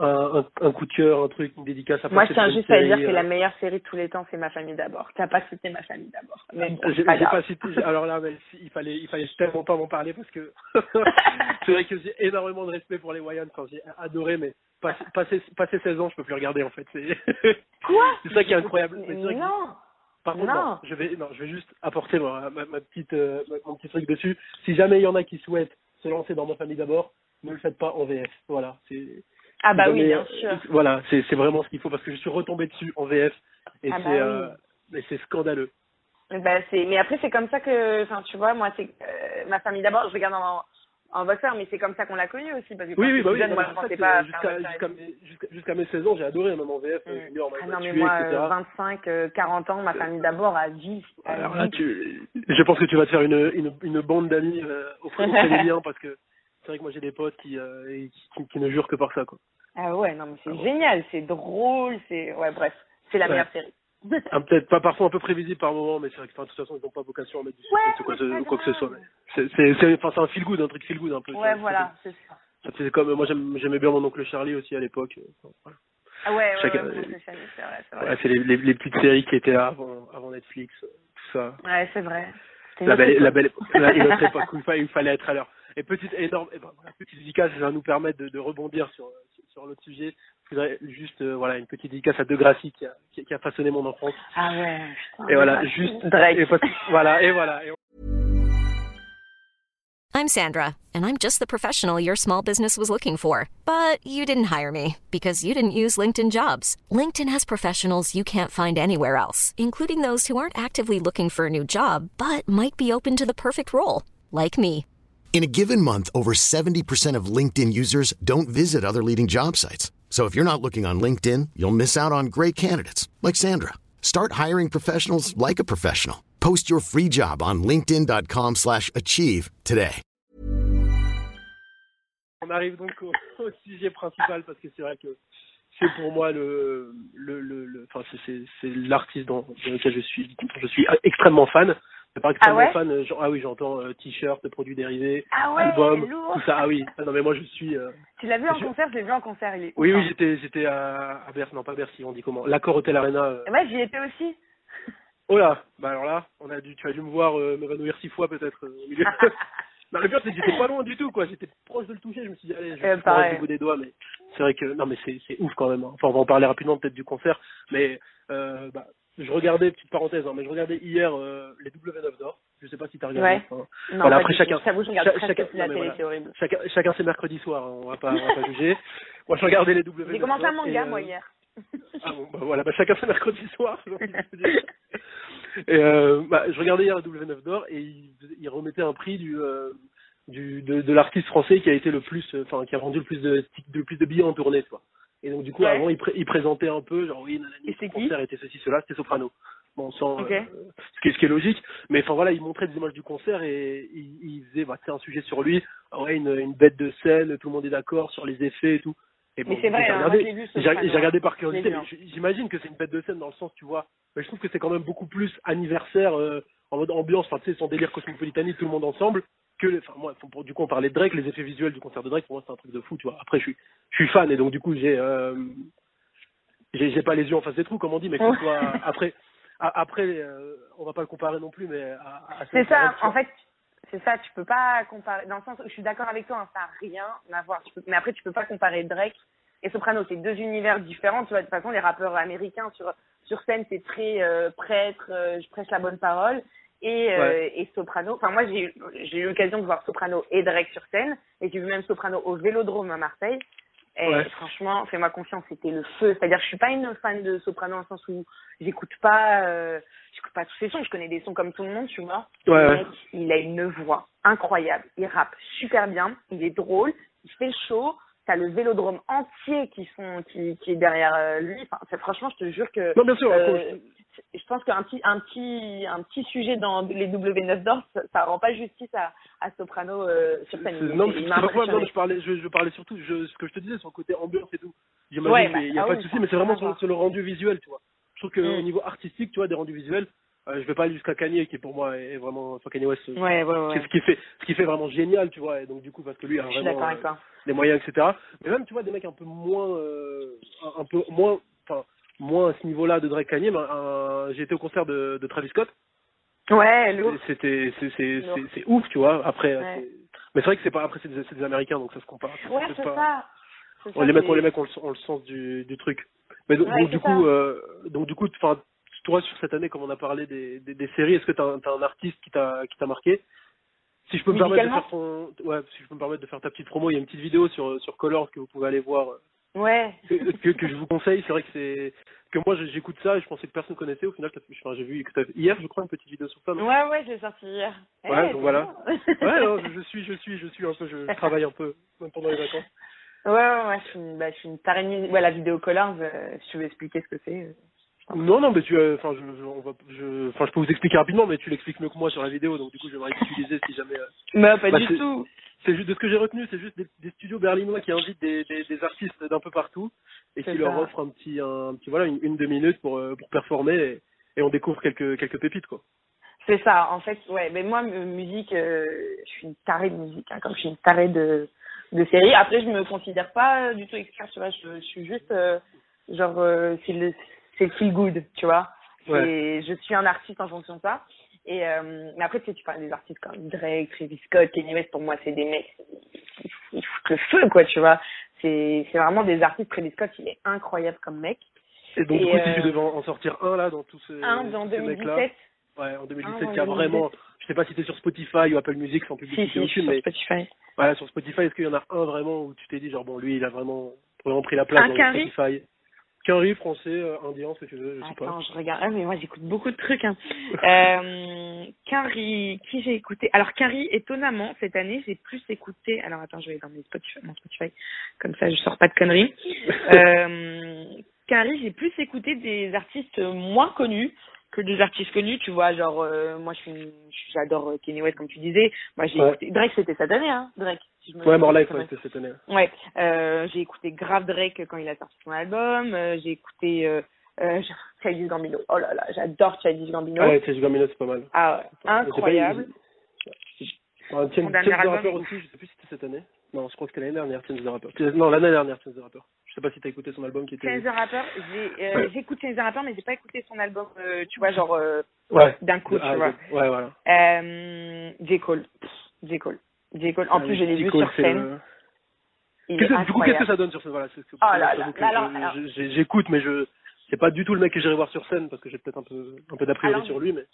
un, un, coup de cœur, un truc, une dédicace. à
Moi, je tiens juste à dire que
euh,
la meilleure série de tous les temps, c'est Ma famille d'abord. T'as pas cité Ma famille d'abord. Bon, pas
cité, alors là, mais il fallait, il fallait tellement pas m'en parler parce que <laughs> c'est vrai que j'ai énormément de respect pour les Wayans, quand j'ai adoré, mais passer 16 ans, je peux plus regarder en fait. <laughs>
Quoi?
C'est ça qui est incroyable. Mais que-
Non.
Par contre,
Non.
non, je vais, non, je vais juste apporter ma, ma, ma petite, euh, mon petit truc dessus. Si jamais il y en a qui souhaitent se lancer dans ma famille d'abord, ne le faites pas en VF. Voilà, c'est.
Ah bah oui, bien
euh,
sûr.
Voilà, c'est vraiment ce qu'il faut parce que je suis retombé dessus en VF et
Ah
c'est,
bah oui.
euh, c'est scandaleux.
Bah, c'est, mais après, c'est comme ça que, enfin, tu vois, moi, c'est, euh, ma famille d'abord, je regarde en, en boxeur, mais c'est comme ça qu'on l'a connu aussi, parce que
Oui, oui, bah oui.
moi, je pas
jusqu'à, jusqu'à, mes, mes 16 ans, j'ai adoré même en VF. euh, Junior,
Ah non, mais
tué,
moi,
etc.
euh, 25, euh, 40 ans, ma famille d'abord a vie. a
Alors
vie.
là, tu, je pense que tu vas te faire une, une, une bande d'amis euh, auprès, auprès des <laughs> miens parce que c'est vrai que moi j'ai des potes qui, euh, qui, qui, ne jurent que par ça, quoi.
Ah ouais, non, mais c'est
Ah bon.
génial, c'est drôle, c'est, ouais, bref, c'est la
Ouais.
meilleure série. <laughs>
Ah, peut-être pas parfois un peu prévisible par moment, mais c'est vrai que de toute façon ils n'ont pas vocation à mettre du suspense ou quoi,
c'est
ou quoi que ce soit. C'est c'est c'est enfin, c'est un feel good, un truc feel good un peu.
ouais,
ça,
voilà, c'est ça.
ça faisait comme moi j'aimais bien mon oncle Charlie aussi à l'époque. euh, voilà.
Ah ouais, ouais, c'est ça, c'est vrai, c'est vrai.
Ouais, c'est les, les, les petites séries qui étaient là avant, avant Netflix, euh, tout ça.
Ouais, c'est vrai. C'est
La belle, la belle, la, <laughs> il fallait, il fallait être à l'heure. Et petite, énorme, et ben, voilà, petite dédicace, ça va nous permettre de, de rebondir sur, sur, l'autre sujet. Je voudrais juste, euh, voilà, une petite dédicace à Degrassi qui a, qui, qui a façonné mon enfance.
Ah ouais, putain.
Et voilà,
Drake.
juste,
Drake.
et voilà, et voilà. Et
I'm Sandra, and I'm just the professional your small business was looking for. But you didn't hire me because you didn't use LinkedIn jobs. LinkedIn has professionals you can't find anywhere else, including those who aren't actively looking for a new job but might be open to the perfect role, like me.
In a given month, over 70% of LinkedIn users don't visit other leading job sites. So if you're not looking on LinkedIn, you'll miss out on great candidates like Sandra. Start hiring professionals like a professional. Post your free job on linkedin.com/achieve slash achieve today.
on arrive donc au, <laughs> au sujet principal parce que c'est vrai que c'est pour moi le, le, le, le- enfin c'est, l'artiste dans, dans je suis, je suis extrêmement fan. Mais pas extrêmement
Ah ouais
fan, euh, genre, ah oui, j'entends euh, t-shirt, produits dérivés,
Ah ouais,
album, tout ça. Ah oui, ah non mais moi je suis. euh,
Tu l'as vu en
Je-
concert Je l'ai vu en concert, il est
Oui, oui,
hein.
j'étais, j'étais à, à Bercy, non pas Bercy, on dit comment L'accord Hotel Arena. euh.
Ouais, j'y étais aussi.
Oh là, bah alors là, on a dû, tu as dû me voir m'évanouir six fois peut-être au milieu. non, <laughs> <laughs> le pire c'est que j'étais pas loin du tout, quoi. J'étais proche de le toucher. Je me suis dit, allez, je vais
pareil.
du bout des doigts, mais c'est vrai que non, mais c'est, c'est ouf quand même. hein. Enfin, on va en parler rapidement peut-être du concert, mais euh, bah, je regardais petite parenthèse, hein, mais je regardais hier euh, les W9 d'or. Je sais pas si t'as regardé.
Ouais.
enfin,
Non,
voilà, après chacun.
Je je regarde
chacun-
la télé,
voilà.
c'est horrible.
Chacun, chacun ses mercredis soirs, hein, on va pas, on va pas juger. Moi, je regardais les W9
J'ai commencé un
d'or et,
manga,
euh,
moi, hier.
ah bon, bah voilà, bah chacun ses mercredis soirs. dire. <laughs> et euh, bah, je regardais hier la W9 d'or et il, il remettait un prix du, euh, du de, de l'artiste français qui a été le plus, euh, enfin qui a vendu le plus de, de plus de billets en tournée, quoi. Et donc du coup,
Ouais.
avant, il, pré- il présentait un peu, genre oui, nanani,
Et c'est
concert était ceci, cela, c'était Soprano. Bon, sans,
Ok.
euh, ce, qui est, ce qui est logique, mais enfin voilà, il montrait des images du concert et il, il faisait, bah, c'est un sujet sur lui, Ah ouais, une, une bête de scène, tout le monde est d'accord sur les effets et tout. Et
Mais
bon,
c'est
du coup,
vrai,
j'ai
hein,
regardé- regardé par curiosité, mais j- j'imagine que c'est une bête de scène dans le sens, tu vois, mais je trouve que c'est quand même beaucoup plus anniversaire, euh, en mode ambiance, enfin, tu sais, son délire cosmopolitaniste, tout le monde ensemble, que, les- enfin, moi, pour- du coup, on parlait de Drake, les effets visuels du concert de Drake, pour moi, c'est un truc de fou, tu vois. Après, je suis, je suis fan, et donc, du coup, j'ai, euh, j'ai pas les yeux en face des trous, comme on dit, mais que ce soit, après, a- après, euh, on va pas le comparer non plus, mais à, à
C'est ça, en fait, c'est ça, tu peux pas comparer, dans le sens où je suis d'accord avec toi, hein, ça n'a rien à voir, Tu peux- mais après tu peux pas comparer Drake et Soprano, c'est deux univers différents, tu vois, de toute façon les rappeurs américains sur, sur scène c'est très euh, prêtre, euh, je prêche la bonne parole, et, euh,
Ouais.
et Soprano, enfin moi j'ai eu j'ai eu l'occasion de voir Soprano et Drake sur scène, et j'ai vu même Soprano au Vélodrome à Marseille, et
Ouais.
franchement, fais-moi confiance, c'était le feu. C'est-à-dire, je suis pas une fan de Soprano dans le sens où j'écoute pas, euh, j'écoute pas tous ses sons. Je connais des sons comme tout le monde, tu vois.
Ouais,
Le
ouais.
mec, il a une voix incroyable. Il rappe super bien. Il est drôle. Il fait le show. T'as le vélodrome entier qui sont, qui, qui est derrière euh, lui. Enfin, franchement, je te jure que
Non, bien sûr,
euh, je pense qu'un petit, un petit, un petit sujet dans les W9 d'or, ça, ça rend pas justice à, à Soprano euh, sur scène. Il-
Non,
il
non, je parlais, je, je parlais surtout, je, ce que je te disais le côté ambiance et tout. J'imagine
Ouais,
qu'il
bah,
n'y a
ah
pas
oui,
de souci, mais c'est vraiment sur, sur le rendu visuel, tu vois. Je trouve qu'au
Mm.
niveau artistique, tu vois, des rendus visuels, euh, je vais pas aller jusqu'à Kanye, qui pour moi est vraiment, enfin Kanye West,
Ouais,
ce qui fait, ce qui fait vraiment génial, tu vois. Et donc du coup, parce que lui a vraiment euh, les moyens, etc. Mais même, tu vois, des mecs un peu moins, euh, un peu moins, enfin, moins à ce niveau-là de Drake Kanye. Mais un- j'ai été au concert de, de Travis Scott.
Ouais.
C'était, c'est, ouf, tu vois. Après,
Ouais.
mais c'est vrai que c'est pas, après c'est des, des Américains, donc ça se compare.
Ouais,
C'est pas-
ça.
On les mecs, on les mecs ont le, sens du, du truc. Mais donc,
Ouais,
donc, du coup, euh, donc du coup, enfin, toi sur cette année, comme on a parlé des, des, des séries, est-ce que t'as, t'as un artiste qui t'a, qui t'a marqué? Si je peux me permettre de faire ton, ouais, si je peux me permettre de faire ta petite promo, il y a une petite vidéo sur sur Colors que vous pouvez aller voir, euh,
Ouais.
que, je vous conseille. C'est vrai que c'est que moi j'écoute ça et je pensais que personne connaissait. Au final, enfin, j'ai vu hier, je crois, une petite vidéo sur ça. non
Ouais, ouais, je l'ai sorti hier.
Ouais,
Eh,
donc
c'est
voilà. <laughs> Ouais, non, je, suis, je suis, je suis un peu, je, <laughs> travaille un peu même pendant les vacances.
Ouais, ouais, ouais, je suis une, bah, je suis une tarée de musique. Ouais, la vidéo Colors, euh, si tu veux expliquer ce que c'est. euh.
Non, non, mais tu, euh, enfin, je, je, on va, je, enfin, je peux vous expliquer rapidement, mais tu l'expliques mieux que moi sur la vidéo, donc du coup, j'aimerais utiliser si jamais. euh,
Mais pas
Bah,
du tout.
C'est juste de ce que j'ai retenu, c'est juste des, des studios berlinois qui invitent des, des, des artistes d'un peu partout et qui leur offrent un petit, un, petit voilà, une, une deux minutes pour euh, pour performer et, et on découvre quelques quelques pépites quoi.
C'est ça, en fait, ouais. Mais moi, musique, euh, je suis une tarée de musique, hein, comme je suis une tarée de, de série. Après, je me considère pas euh, du tout expert, tu vois. Je, je suis juste, euh, genre, euh, c'est le, c'est le feel good, tu vois.
Ouais.
Et je suis un artiste en fonction de ça. Et euh, mais après, tu sais, tu parles des artistes comme Drake, Travis Scott, Kanye West. Pour moi, c'est des mecs, ils, ils foutent le feu, quoi, tu vois. C'est, vraiment des artistes. Travis Scott, il est incroyable comme mec.
Et donc
Et,
du coup, si
euh,
tu devais en sortir un là dans tous ces,
Un dans
tous ces mecs-là,
2017.
ouais, en 2017,
Un dans
qui a
2017.
vraiment, je sais pas si t'es sur Spotify ou Apple Music sans
Si,
publicité
si, suis
aucune,
sur
mais
Spotify.
voilà, sur Spotify, est-ce qu'il y en a un vraiment où tu t'es dit genre bon, lui, il a vraiment vraiment pris la place
Un
dans Spotify? Quinry, français, euh, indien, ce que tu veux, je sais
Attends,
pas.
je regarde. Ah, mais moi, j'écoute beaucoup de trucs. Hein. <laughs> euh, Carrie, qui j'ai écouté? Alors, Carrie, étonnamment, cette année, j'ai plus écouté. Alors, attends, je vais dans mes Spotify, mon Spotify. Comme ça, je sors pas de conneries. <laughs> euh, Carrie, j'ai plus écouté des artistes moins connus que des artistes connus. Tu vois, genre, euh, moi, je suis, une- j'adore Kanye West, comme tu disais. Moi, j'ai
Ouais.
écouté. Drake, c'était cette année, hein, Drake. Si je me-
Ouais, More Life,
je
ouais, c'était cette année.
Ouais, euh, j'ai écouté grave Drake quand il a sorti son album. euh, j'ai écouté euh, euh, <laughs> Childish Gambino. Oh là là, j'adore Childish Gambino.
Ouais, Chase Gambino, c'est pas mal.
Ah ouais,
pas-
incroyable. Son dernier
the. Rapper aussi, je sais plus si c'était cette année. Non, je crois que c'était l'année dernière, Chance the Rapper. Non, l'année dernière, Chance the Rapper. Je sais pas si t'as écouté son album qui était.
Chance the Rapper, j'écoute Chance the Rapper, mais j'ai pas écouté son album, tu vois, genre
Ouais.
d'un coup,
Ah,
tu vois.
Ouais, voilà.
Euh, J. Cole. Pff, J. Cole. J. Cole. En plus, je l'ai vu sur scène. est
que- Du coup, qu'est-ce que ça donne sur ce voilà je- je- J'écoute, mais je c'est pas du tout le mec que j'irai voir sur scène parce que j'ai peut-être un peu un peu d'a priori
Alors,
sur lui, mais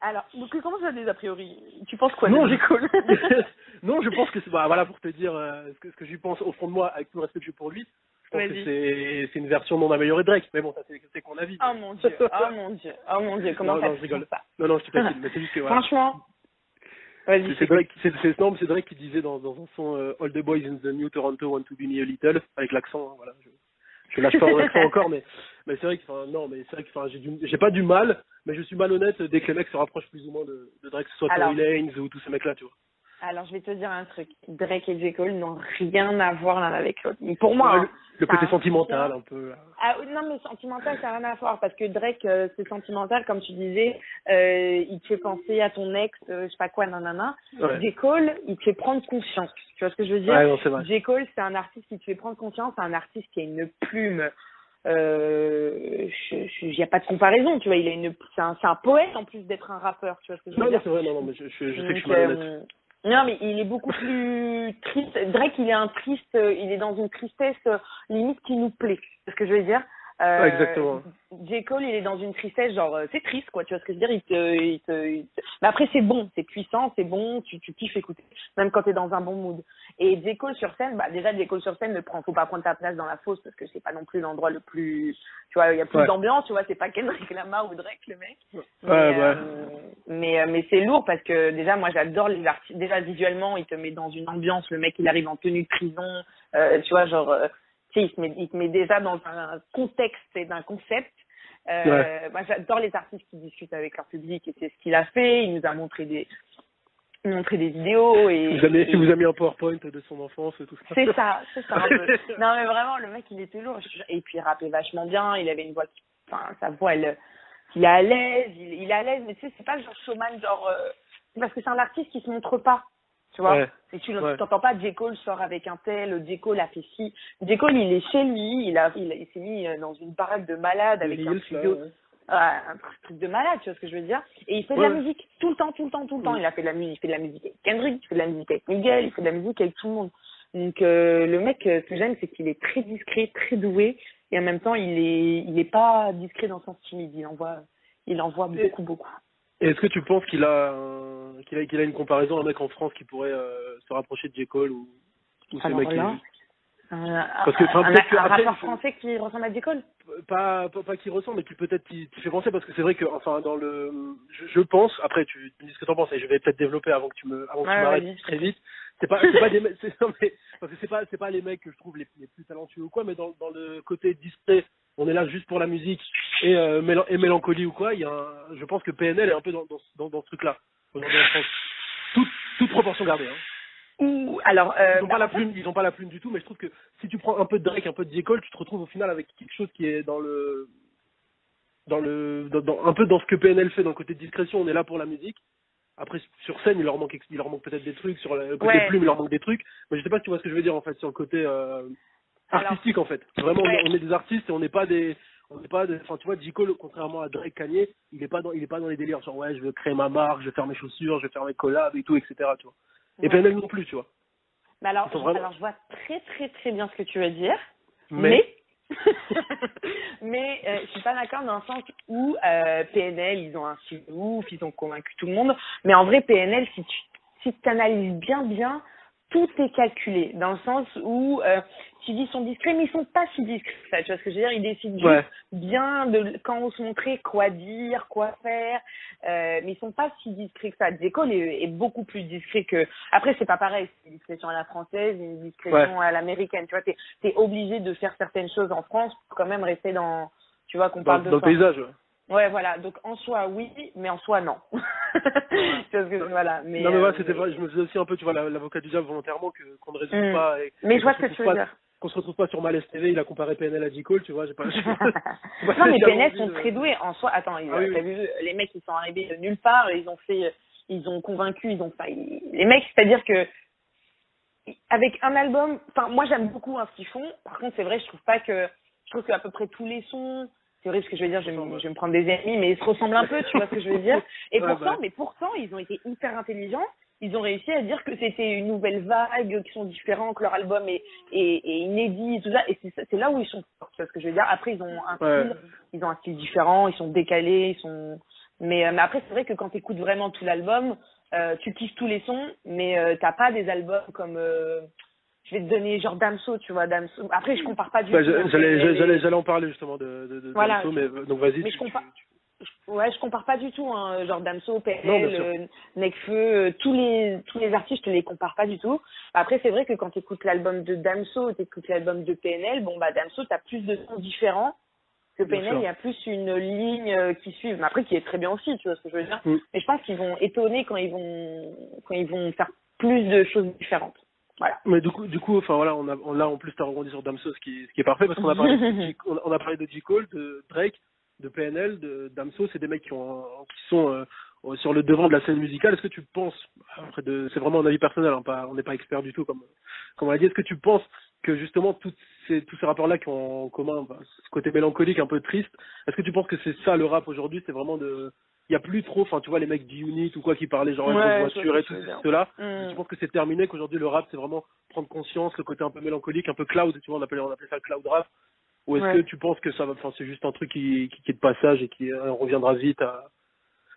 Alors, donc, comment ça des a priori? Tu penses quoi
Non,
de J. Cole? <laughs> <laughs>
Non, je pense que c'est bah, voilà pour te dire euh, ce que ce que j'y pense au fond de moi avec tout le respect que j'ai pour lui. Je pense que c'est c'est une version non améliorée de Drake, mais bon, ça c'est c'est mon avis.
Oh mon dieu, oh mon dieu, oh mon dieu, <laughs> comment
Non,
ça
non, je rigole.
ça
Non, non, je te taquine, mais c'est juste que voilà.
Franchement.
C'est- Drake, qui disait dans, dans son euh, All the boys in the new Toronto want to be me a little avec l'accent, hein, voilà. Je, je lâche pas mon accent <laughs> encore, mais mais c'est vrai que, enfin, non, mais c'est vrai que, j'ai du, j'ai pas du mal, mais je suis malhonnête dès que les mecs se rapprochent plus ou moins de, de Drake, que ce soit. Tory Lanez ou tous ces mecs-là, tu vois.
Alors, je vais te dire un truc. Drake et J. Cole n'ont rien à voir l'un avec l'autre. Pour moi,
Ouais,
hein.
le, côté sentimental, un peu.
Ah, non, mais sentimental, ça n'a rien à voir. Parce que Drake, euh, c'est sentimental, comme tu disais. Euh, il te fait penser à ton ex, euh, je sais pas quoi, nanana.
Ouais.
J. Cole, il te fait prendre conscience. Tu vois ce que je veux dire
Ouais, non.
J. Cole, c'est un artiste qui te fait prendre conscience, c'est un artiste qui a une plume. Euh, il n'y a pas de comparaison, tu vois. Il a une, c'est un, poète en plus d'être un rappeur, tu vois ce que je veux
Non,
dire
non, c'est vrai, non, non, mais je, je, je sais que je suis malhonnête.
Non, mais il est beaucoup plus triste. Drake, il est un triste, euh, il est dans une tristesse euh, limite qui nous plaît. C'est ce que je veux dire. Euh,
exactement.
J. Cole, il est dans une tristesse, genre, euh, c'est triste, quoi. Tu vois ce que je veux dire il te, il te, il te- Mais après, c'est bon, c'est puissant, c'est bon, tu, tu kiffes écouter, même quand t'es dans un bon mood. Et J. Cole sur scène, bah, déjà, J. Cole sur scène, ne prend, faut pas prendre ta place dans la fosse parce que c'est pas non plus l'endroit le plus, tu vois, il y a plus
Ouais.
d'ambiance, tu vois, c'est pas Kendrick Lamar ou Drake, le mec.
Ouais,
Mais,
ouais.
euh, mais, euh, mais c'est lourd parce que déjà, moi, j'adore les artistes. Déjà, visuellement, il te met dans une ambiance. Le mec, il arrive en tenue de prison. euh, tu vois, genre, il te, met, il te met déjà dans un contexte et d'un concept. Euh, Moi, j'adore les artistes qui discutent avec leur public et c'est ce qu'il a fait. Il nous a montré des montrer des vidéos et
vous avez,
et-
vous avez mis un PowerPoint de son enfance et tout ça.
c'est ça, c'est ça. un peu. <laughs> non mais vraiment, le mec il était lourd. Et puis il rappelait vachement bien. Il avait une voix, qui, enfin sa voix, elle, il est à l'aise, il, il est à l'aise. Mais tu sais, c'est pas le genre showman genre. euh, parce que c'est un artiste qui se montre pas, tu vois.
Ouais.
Tu
Ouais.
t'entends pas J Cole sort avec un tel, J Cole a fait ci. J Cole il est chez lui, il a, il, s'est mis euh, dans une parade de malade avec un studio
ouais.
ah, un truc de malade, tu vois ce que je veux dire. Et il fait de la musique tout le temps, tout le temps, tout le temps.
Mm.
Il a fait de la musique, il fait de la musique avec Kendrick, il fait de la musique avec Miguel, il fait de la musique avec tout le monde. Donc euh, le mec, euh, ce que j'aime, c'est qu'il est très discret, très doué, et en même temps, il est, il est pas discret dans le sens timide. Il envoie, il envoie beaucoup, beaucoup.
Et est-ce que tu penses qu'il a, un- qu'il a, qu'il a une comparaison, un mec en France qui pourrait euh, se rapprocher de J. Cole ou, ou ces mecs qui-
là, Un,
Parce que, enfin,
un,
peut-être que
un
après,
rappeur français qui ressemble à J Cole?
pas, pas, pas qui ressemble, mais qui peut-être qui, fait penser, parce que c'est vrai que, enfin, dans le, je, je pense, après, tu tu me dis ce que t'en penses, et je vais peut-être développer avant que tu me, avant que
Ouais,
tu m'arrêtes très vite. C'est pas, c'est pas des, mecs- c'est, non, mais, parce que c'est pas, c'est pas les mecs que je trouve les, les plus talentueux ou quoi, mais dans, dans le côté discret, on est là juste pour la musique et, euh, mélan- et mélancolie ou quoi, il y a un, je pense que PNL est un peu dans, dans, dans, dans ce truc-là, aujourd'hui en France. Toute, toute proportion gardée, hein.
Ou alors, euh,
Ils ont pas la plume, ils ont pas la plume du tout, mais je trouve que si tu prends un peu de Drake, un peu de J. Cole, tu te retrouves au final avec quelque chose qui est dans le, dans le, dans, dans- un peu dans ce que PNL fait, dans le côté de discrétion, on est là pour la musique. Après, sur scène, il leur manque, il leur manque peut-être des trucs, sur le côté
Ouais.
plume, il leur manque des trucs, mais je sais pas si tu vois ce que je veux dire, en fait, sur le côté, euh,
Alors-
artistique, en fait. Vraiment,
Ouais.
on est des artistes et on n'est pas des, on n'est pas enfin, tu vois. Cole, contrairement à Drake Kanye, il est pas dans, il est pas dans les délires, genre, ouais, je veux créer ma marque, je vais faire mes chaussures, je vais faire mes collabs et tout, etc., tu vois. Et. PNL non plus, tu vois.
mais alors,
vraiment-
je vois très, très, très bien ce que tu veux dire.
Mais-
Mais, <laughs> mais euh, je suis pas d'accord dans le sens où euh, PNL, ils ont un ouf, ils ont convaincu tout le monde. Mais en vrai, PNL, si tu si tu analyses bien, bien, tout est calculé. Dans le sens où euh, tu dis ils sont discrets, mais ils sont pas si discrets. que ça, tu vois ce que je veux dire? Ils décident
Ouais.
bien de quand on se montrer quoi dire, quoi faire, euh, mais ils sont pas si discrets que ça. Cole est, est beaucoup plus discret que. Après, c'est pas pareil. C'est une discrétion à la française, une discrétion à l'américaine. Tu vois, t'es es obligé de faire certaines choses en France pour quand même rester dans. Tu vois qu'on parle de
dans le paysage, ouais.
Ouais, voilà. Donc en soi, oui, mais en soi, non. <laughs> Parce que voilà. Mais,
non mais ouais,
euh,
c'était vrai, je me faisais aussi un peu, tu vois, la- l'avocat du diable volontairement que qu'on ne résume
Mm.
pas et
Mais
et
je vois ce que tu veux dire.
Qu'on se retrouve pas sur Malaise TV, il a comparé PNL à J. Cole, tu vois, j'ai pas. <laughs> pas-
non mais PNL sont très doués en soi. Attends,
Ah oui,
t'as
oui.
vu les mecs ils sont arrivés de nulle part, ils ont fait, ils ont convaincu, ils ont pas. Les mecs, c'est-à-dire que avec un album, enfin moi j'aime beaucoup hein, ce qu'ils font. Par contre c'est vrai, je trouve pas que, je trouve qu'à peu près tous les sons. C'est vrai ce que je vais dire, je vais, me, je vais me prendre des ennemis, mais ils se ressemblent un peu, tu vois ce que je veux dire. <laughs> Et
Ouais,
pourtant,
bah.
mais pourtant, ils ont été hyper intelligents. Ils ont réussi à dire que c'était une nouvelle vague, qui sont différents, que leur album est, est, est inédit et tout ça. Et c'est là où ils sont forts, tu vois ce que je veux dire. Après, ils ont un
Ouais.
style, ils ont un style différent, ils sont décalés, ils sont. Mais, euh, mais après, c'est vrai que quand tu écoutes vraiment tout l'album, euh, tu kiffes tous les sons, mais euh, t'as pas des albums comme. euh, je vais te donner genre Damso, tu vois, Damso. Après, je compare pas du
Bah,
tout.
j'allais, en parler justement de, de, de
Voilà,
Damso, mais euh, donc vas-y.
mais
tu-
je compare-
tu-
ouais, je compare pas du tout, hein, genre Damso,
bien sûr.
euh, Nekfeu, euh, tous les tous les artistes, je te les compare pas du tout. Après, c'est vrai que quand tu écoutes l'album de Damso, tu écoutes l'album de PNL, bon bah Damso, t'as plus de sons différents que PNL, il y a plus une ligne qui suit, mais après qui est très bien aussi, tu vois ce que je veux dire.
Mm.
Mais je pense qu'ils vont étonner quand ils vont quand ils vont faire plus de choses différentes. Voilà.
Mais du coup, du coup, enfin voilà, on a, on, là en plus t'as rebondi sur Damso, ce qui, ce qui est parfait parce qu'on a parlé, de <laughs> on a- parlé de J Cole, de Drake, de PNL, de Damso, c'est des mecs qui ont, qui sont euh, sur le devant de la scène musicale. Est-ce que tu penses, après de, c'est vraiment un avis personnel, hein, pas, on n'est pas expert du tout comme, comme on l'a dit. Est-ce que tu penses que justement toutes ces, tous ces rapports-là qui ont en commun bah, ce côté mélancolique, un peu triste, est-ce que tu penses que c'est ça le rap aujourd'hui C'est vraiment de, il y a plus trop, enfin tu vois les mecs d'Unit ou quoi qui parlaient genre
Ouais, vois
voiture et tout cela.
Mm.
Je pense que c'est terminé, qu'aujourd'hui le rap c'est vraiment prendre conscience, le côté un peu mélancolique, un peu cloud, tu vois, on appelait, on appelait ça le cloud rap. Ou est-ce
Ouais.
que tu penses que ça va, enfin c'est juste un truc qui, qui, qui est de passage et qui euh, reviendra vite à...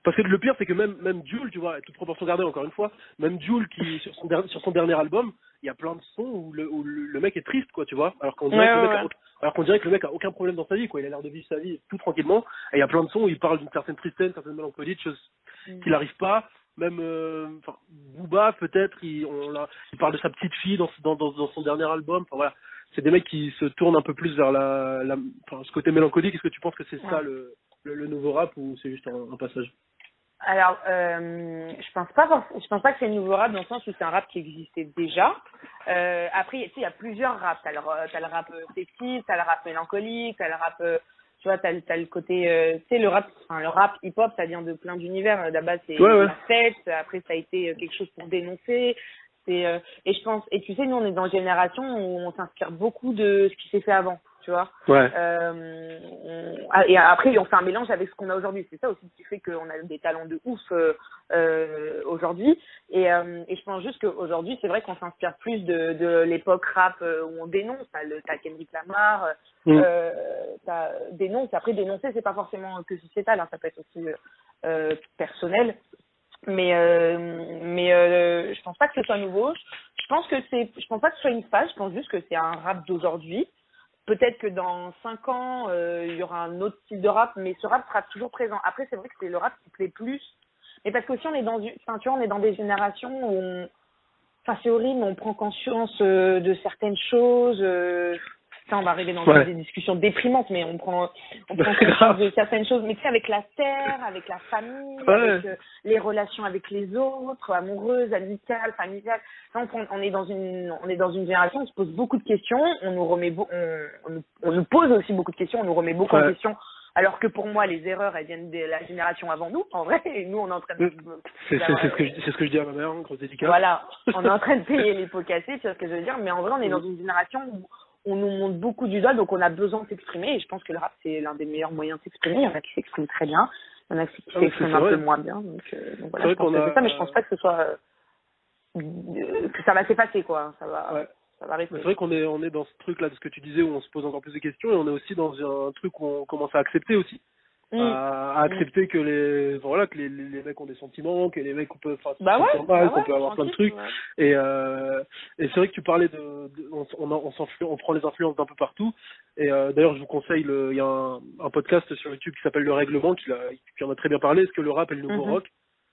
Parce que le pire c'est que même même Jules, tu vois, toute proportion gardée encore une fois, même Jules qui sur son dernier sur son dernier album, il y a plein de sons où le, où le, le mec est triste quoi, tu vois, alors qu'on dirait,
Ouais,
que le
ouais,
mec a aucun- alors qu'on dirait que le mec a aucun problème dans sa vie quoi, il a l'air de vivre sa vie tout tranquillement. Et il y a plein de sons où il parle d'une certaine tristesse, d'une certaine mélancolie, de choses
Mm.
qu'il n'arrive pas. Même euh, Booba peut-être, il, on l'a- il parle de sa petite fille dans, dans, dans, dans son dernier album. Enfin voilà, c'est des mecs qui se tournent un peu plus vers la, la enfin, ce côté mélancolique. Est-ce que tu penses que c'est ça le, le, le nouveau rap ou c'est juste un, un passage?
Alors, euh, je pense pas, je pense pas que c'est le nouveau rap dans le sens où c'est un rap qui existait déjà. Euh, après, tu sais, il y a plusieurs raps. T'as le, t'as le rap sexy, t'as le rap mélancolique, t'as le rap, euh, tu vois, t'as, t'as le côté, euh, tu sais, le rap, enfin, le rap hip-hop, ça vient de plein d'univers. D'abord, c'est
Ouais, ouais.
la fête. Après, ça a été quelque chose pour dénoncer. C'est, euh, et je pense, et tu sais, nous, on est dans une génération où on s'inspire beaucoup de ce qui s'est fait avant, tu vois.
Ouais.
Euh, on- et après, on fait un mélange avec ce qu'on a aujourd'hui. C'est ça aussi qui fait qu'on a des talents de ouf euh, euh, aujourd'hui. Et, et je pense juste qu'aujourd'hui, c'est vrai qu'on s'inspire plus de, de l'époque rap où on dénonce. T'as Kendrick Lamar,
Mm.
t'as dénonce. Après, dénoncer, c'est pas forcément que sociétal. Hein, ça peut être aussi personnel. Mais euh, mais euh, je pense pas que ce soit nouveau. Je pense que c'est, je pense pas que ce soit une phase. Je pense juste que c'est un rap d'aujourd'hui. Peut-être que dans cinq ans, euh, il y aura un autre style de rap, mais ce rap sera toujours présent. Après, c'est vrai que c'est le rap qui plaît plus. Mais parce qu'aussi, on est dans une, enfin, tu vois, on est dans des générations où on, enfin, c'est horrible, on prend conscience euh, de certaines choses. Euh, ça, on va arriver dans
Ouais.
des discussions déprimantes, mais on prend, on prend
c'est <laughs>
conscience de certaines choses. Mais tu sais, avec la terre, avec la famille,
Ouais.
avec euh, les relations avec les autres, amoureuses, amicales, familiales. Là, on, est dans une, on est dans une génération où on se pose beaucoup de questions. On nous remet, on, on nous- on nous pose aussi beaucoup de questions. On nous remet beaucoup en
Ouais.
question. Alors que pour moi, les erreurs, elles viennent de la génération avant nous, en vrai. Et nous, on est en train de,
C'est c'est- c'est ce que je, c'est ce que je dis à ma mère, hein, grosse dédicace.
voilà, on est en train de <laughs> payer les pots cassés, vois ce que je veux dire. Mais en vrai, on est dans une génération où on nous monte beaucoup du doigt, donc on a besoin de s'exprimer. Et je pense que le rap, c'est l'un des meilleurs moyens de s'exprimer. Il y en a qui s'expriment très bien, il y en a qui
Ah
s'expriment un
vrai.
peu moins bien. Donc, euh, donc voilà,
C'est vrai
je pense
qu'on
que
a-
ça, mais je pense pas que ce soit euh, que ça va s'effacer, quoi. Ça va,
Ouais. C'est vrai qu'on est, on est dans ce truc là de ce que tu disais où on se pose encore plus de questions et on est aussi dans un truc où on commence à accepter aussi.
Mm.
À, à accepter que les voilà que les, les, les mecs ont des sentiments, que les mecs peuvent enfin, se
Bah ouais, bah
qu'on
ouais,
peut avoir plein de trucs.
ouais.
Et, euh, et c'est vrai que tu parlais de, de- on, on, on, on prend les influences d'un peu partout. Et euh, d'ailleurs, je vous conseille, le- il y a un, un podcast sur YouTube qui s'appelle Le Règlement, qui, l'a- qui en a très bien parlé. Est-ce que le rap est le nouveau
Mhm.
rock?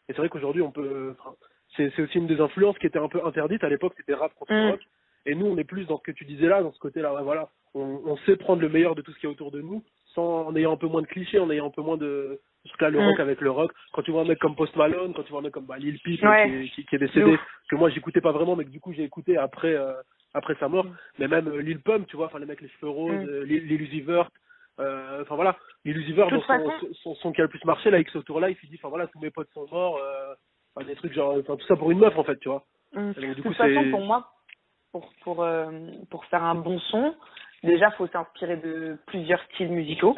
Et c'est vrai qu'aujourd'hui, on peut, enfin, c'est, c'est aussi une des influences qui était un peu interdite à l'époque. C'était rap contre
Mhm.
rock. Et nous, on est plus dans ce que tu disais là, dans ce côté-là. Ouais, voilà, on, on sait prendre le meilleur de tout ce qui est autour de nous, sans en ayant un peu moins de clichés, en ayant un peu moins de ce que là, le
Mhm.
rock avec le rock. Quand tu vois un mec comme Post Malone, quand tu vois un mec comme bah, Lil Peep
Ouais.
qui, est- qui, qui est
De
décédé,
ouf.
que moi j'écoutais pas vraiment, mais que du coup j'ai écouté après euh, après sa mort.
Mm.
Mais même euh, Lil Pump, tu vois, enfin les mecs les cheveux roses,
Mm.
euh, Lil, Uzi Vert, euh, enfin voilà, Lil Uzi Vert dans son, son, son, son qui a le plus marché là, X Tour Life, il dit, enfin voilà, tous mes potes sont morts, enfin, des trucs genre, enfin tout ça pour une meuf en fait, tu vois.
Mm.
Donc, du
de
coup,
toute façon, pour moi, pour pour pour faire un bon son, déjà faut s'inspirer de plusieurs styles musicaux.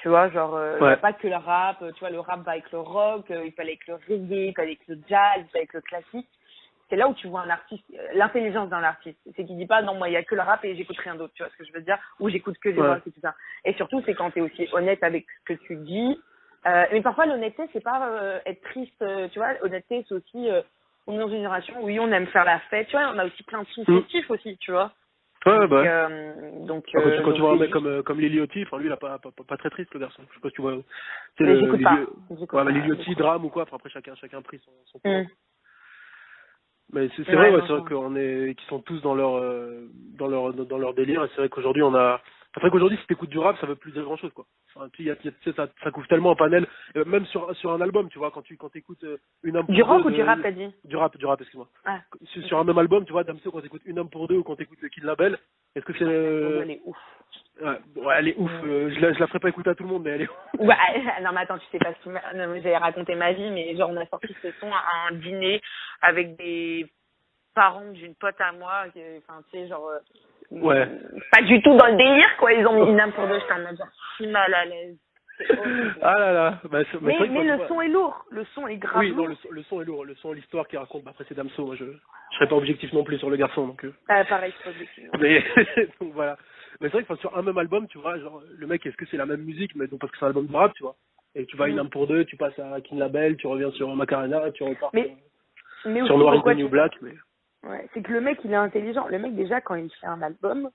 Tu vois, genre euh,
Ouais.
pas que le rap. Tu vois, le rap va avec le rock, euh, il aller avec le reggae, il aller avec le jazz, il avec le classique. C'est là où tu vois un artiste, euh, l'intelligence d'un artiste. C'est qu'il dit pas non moi il y a que le rap et j'écoute rien d'autre. Tu vois ce que je veux dire? Ou j'écoute que des
Ouais.
rock et tout ça. Et surtout c'est quand tu es aussi honnête avec ce que tu dis. Euh, mais parfois l'honnêteté c'est pas euh, être triste. euh, tu vois, honnêteté c'est aussi euh, on est dans une génération où oui on aime faire la fête. Tu vois, on a aussi plein de
Mm.
festifs aussi. Tu vois.
Ouais,
Donc,
bah.
euh, donc,
Enfin, quand tu, quand tu
donc,
vois un mec comme euh, comme Lil Yachty, enfin lui il a pas, pas, pas, très triste le garçon. Je sais pas si tu vois. C'est le-
j'écoute
Lil-
pas. J'écoute
Ouais, mais
pas,
Lil Yachty,
j'écoute.
drame ou quoi. Enfin après chacun chacun a pris son, son.
Mm.
Mais c'est vrai, ouais, c'est vrai qu'on est, qu'ils sont tous dans leur, euh, dans leur, dans leur délire. Et c'est vrai qu'aujourd'hui on a, c'est vrai qu'aujourd'hui si t'écoutes du rap, ça veut plus dire grand chose, quoi. Enfin, il y a- y a- ça, ça couvre tellement un panel, euh, même sur, sur un album, tu vois, quand tu, quand t'écoutes euh, une pour
Du rock
deux
ou
de-
du rap t'as dit
Du rap, du rap, excuse-moi.
Ah.
Sur, sur un même album, tu vois, Damso, quand t'écoutes une âme pour deux ou quand t'écoutes Kill Label, est-ce que c'est, euh,
Elle est ouf.
ouais, elle est ouf. euh, je la, je la ferai pas écouter à tout le monde, mais elle est ouf.
Ouais, <laughs> non mais attends, tu sais pas mais J'allais raconter ma vie, mais genre on a sorti ce son à un dîner avec des parents d'une pote à moi, enfin tu sais genre...
Ouais.
Pas du tout dans le délire quoi, ils ont mis une âme pour deux, j'étais en mode si mal à l'aise.
Ah là là, bah, c'est-
mais mais le son est lourd, le son est grave
Oui, non, le, son- le son est lourd, le son, l'histoire qui raconte, bah, après c'est Damso, moi je, je serais pas objectif non plus sur le garçon, donc, euh,
Ah, pareil, c'est pas objectif. <laughs>
mais, <laughs> donc voilà. Mais c'est vrai que sur un même album, tu vois, genre, le mec, est-ce que c'est la même musique, mais donc parce que c'est un album de rap, tu vois. Et tu vas à une
Mm.
âme pour deux, tu passes à King Label, tu reviens sur Macarena, tu repars
Mais-
sur,
Mais
sur
aussi,
Noir
pourquoi
the New
tu-
Black, mais.
Ouais, c'est que le mec, il est intelligent. Le mec, déjà, quand il fait un album,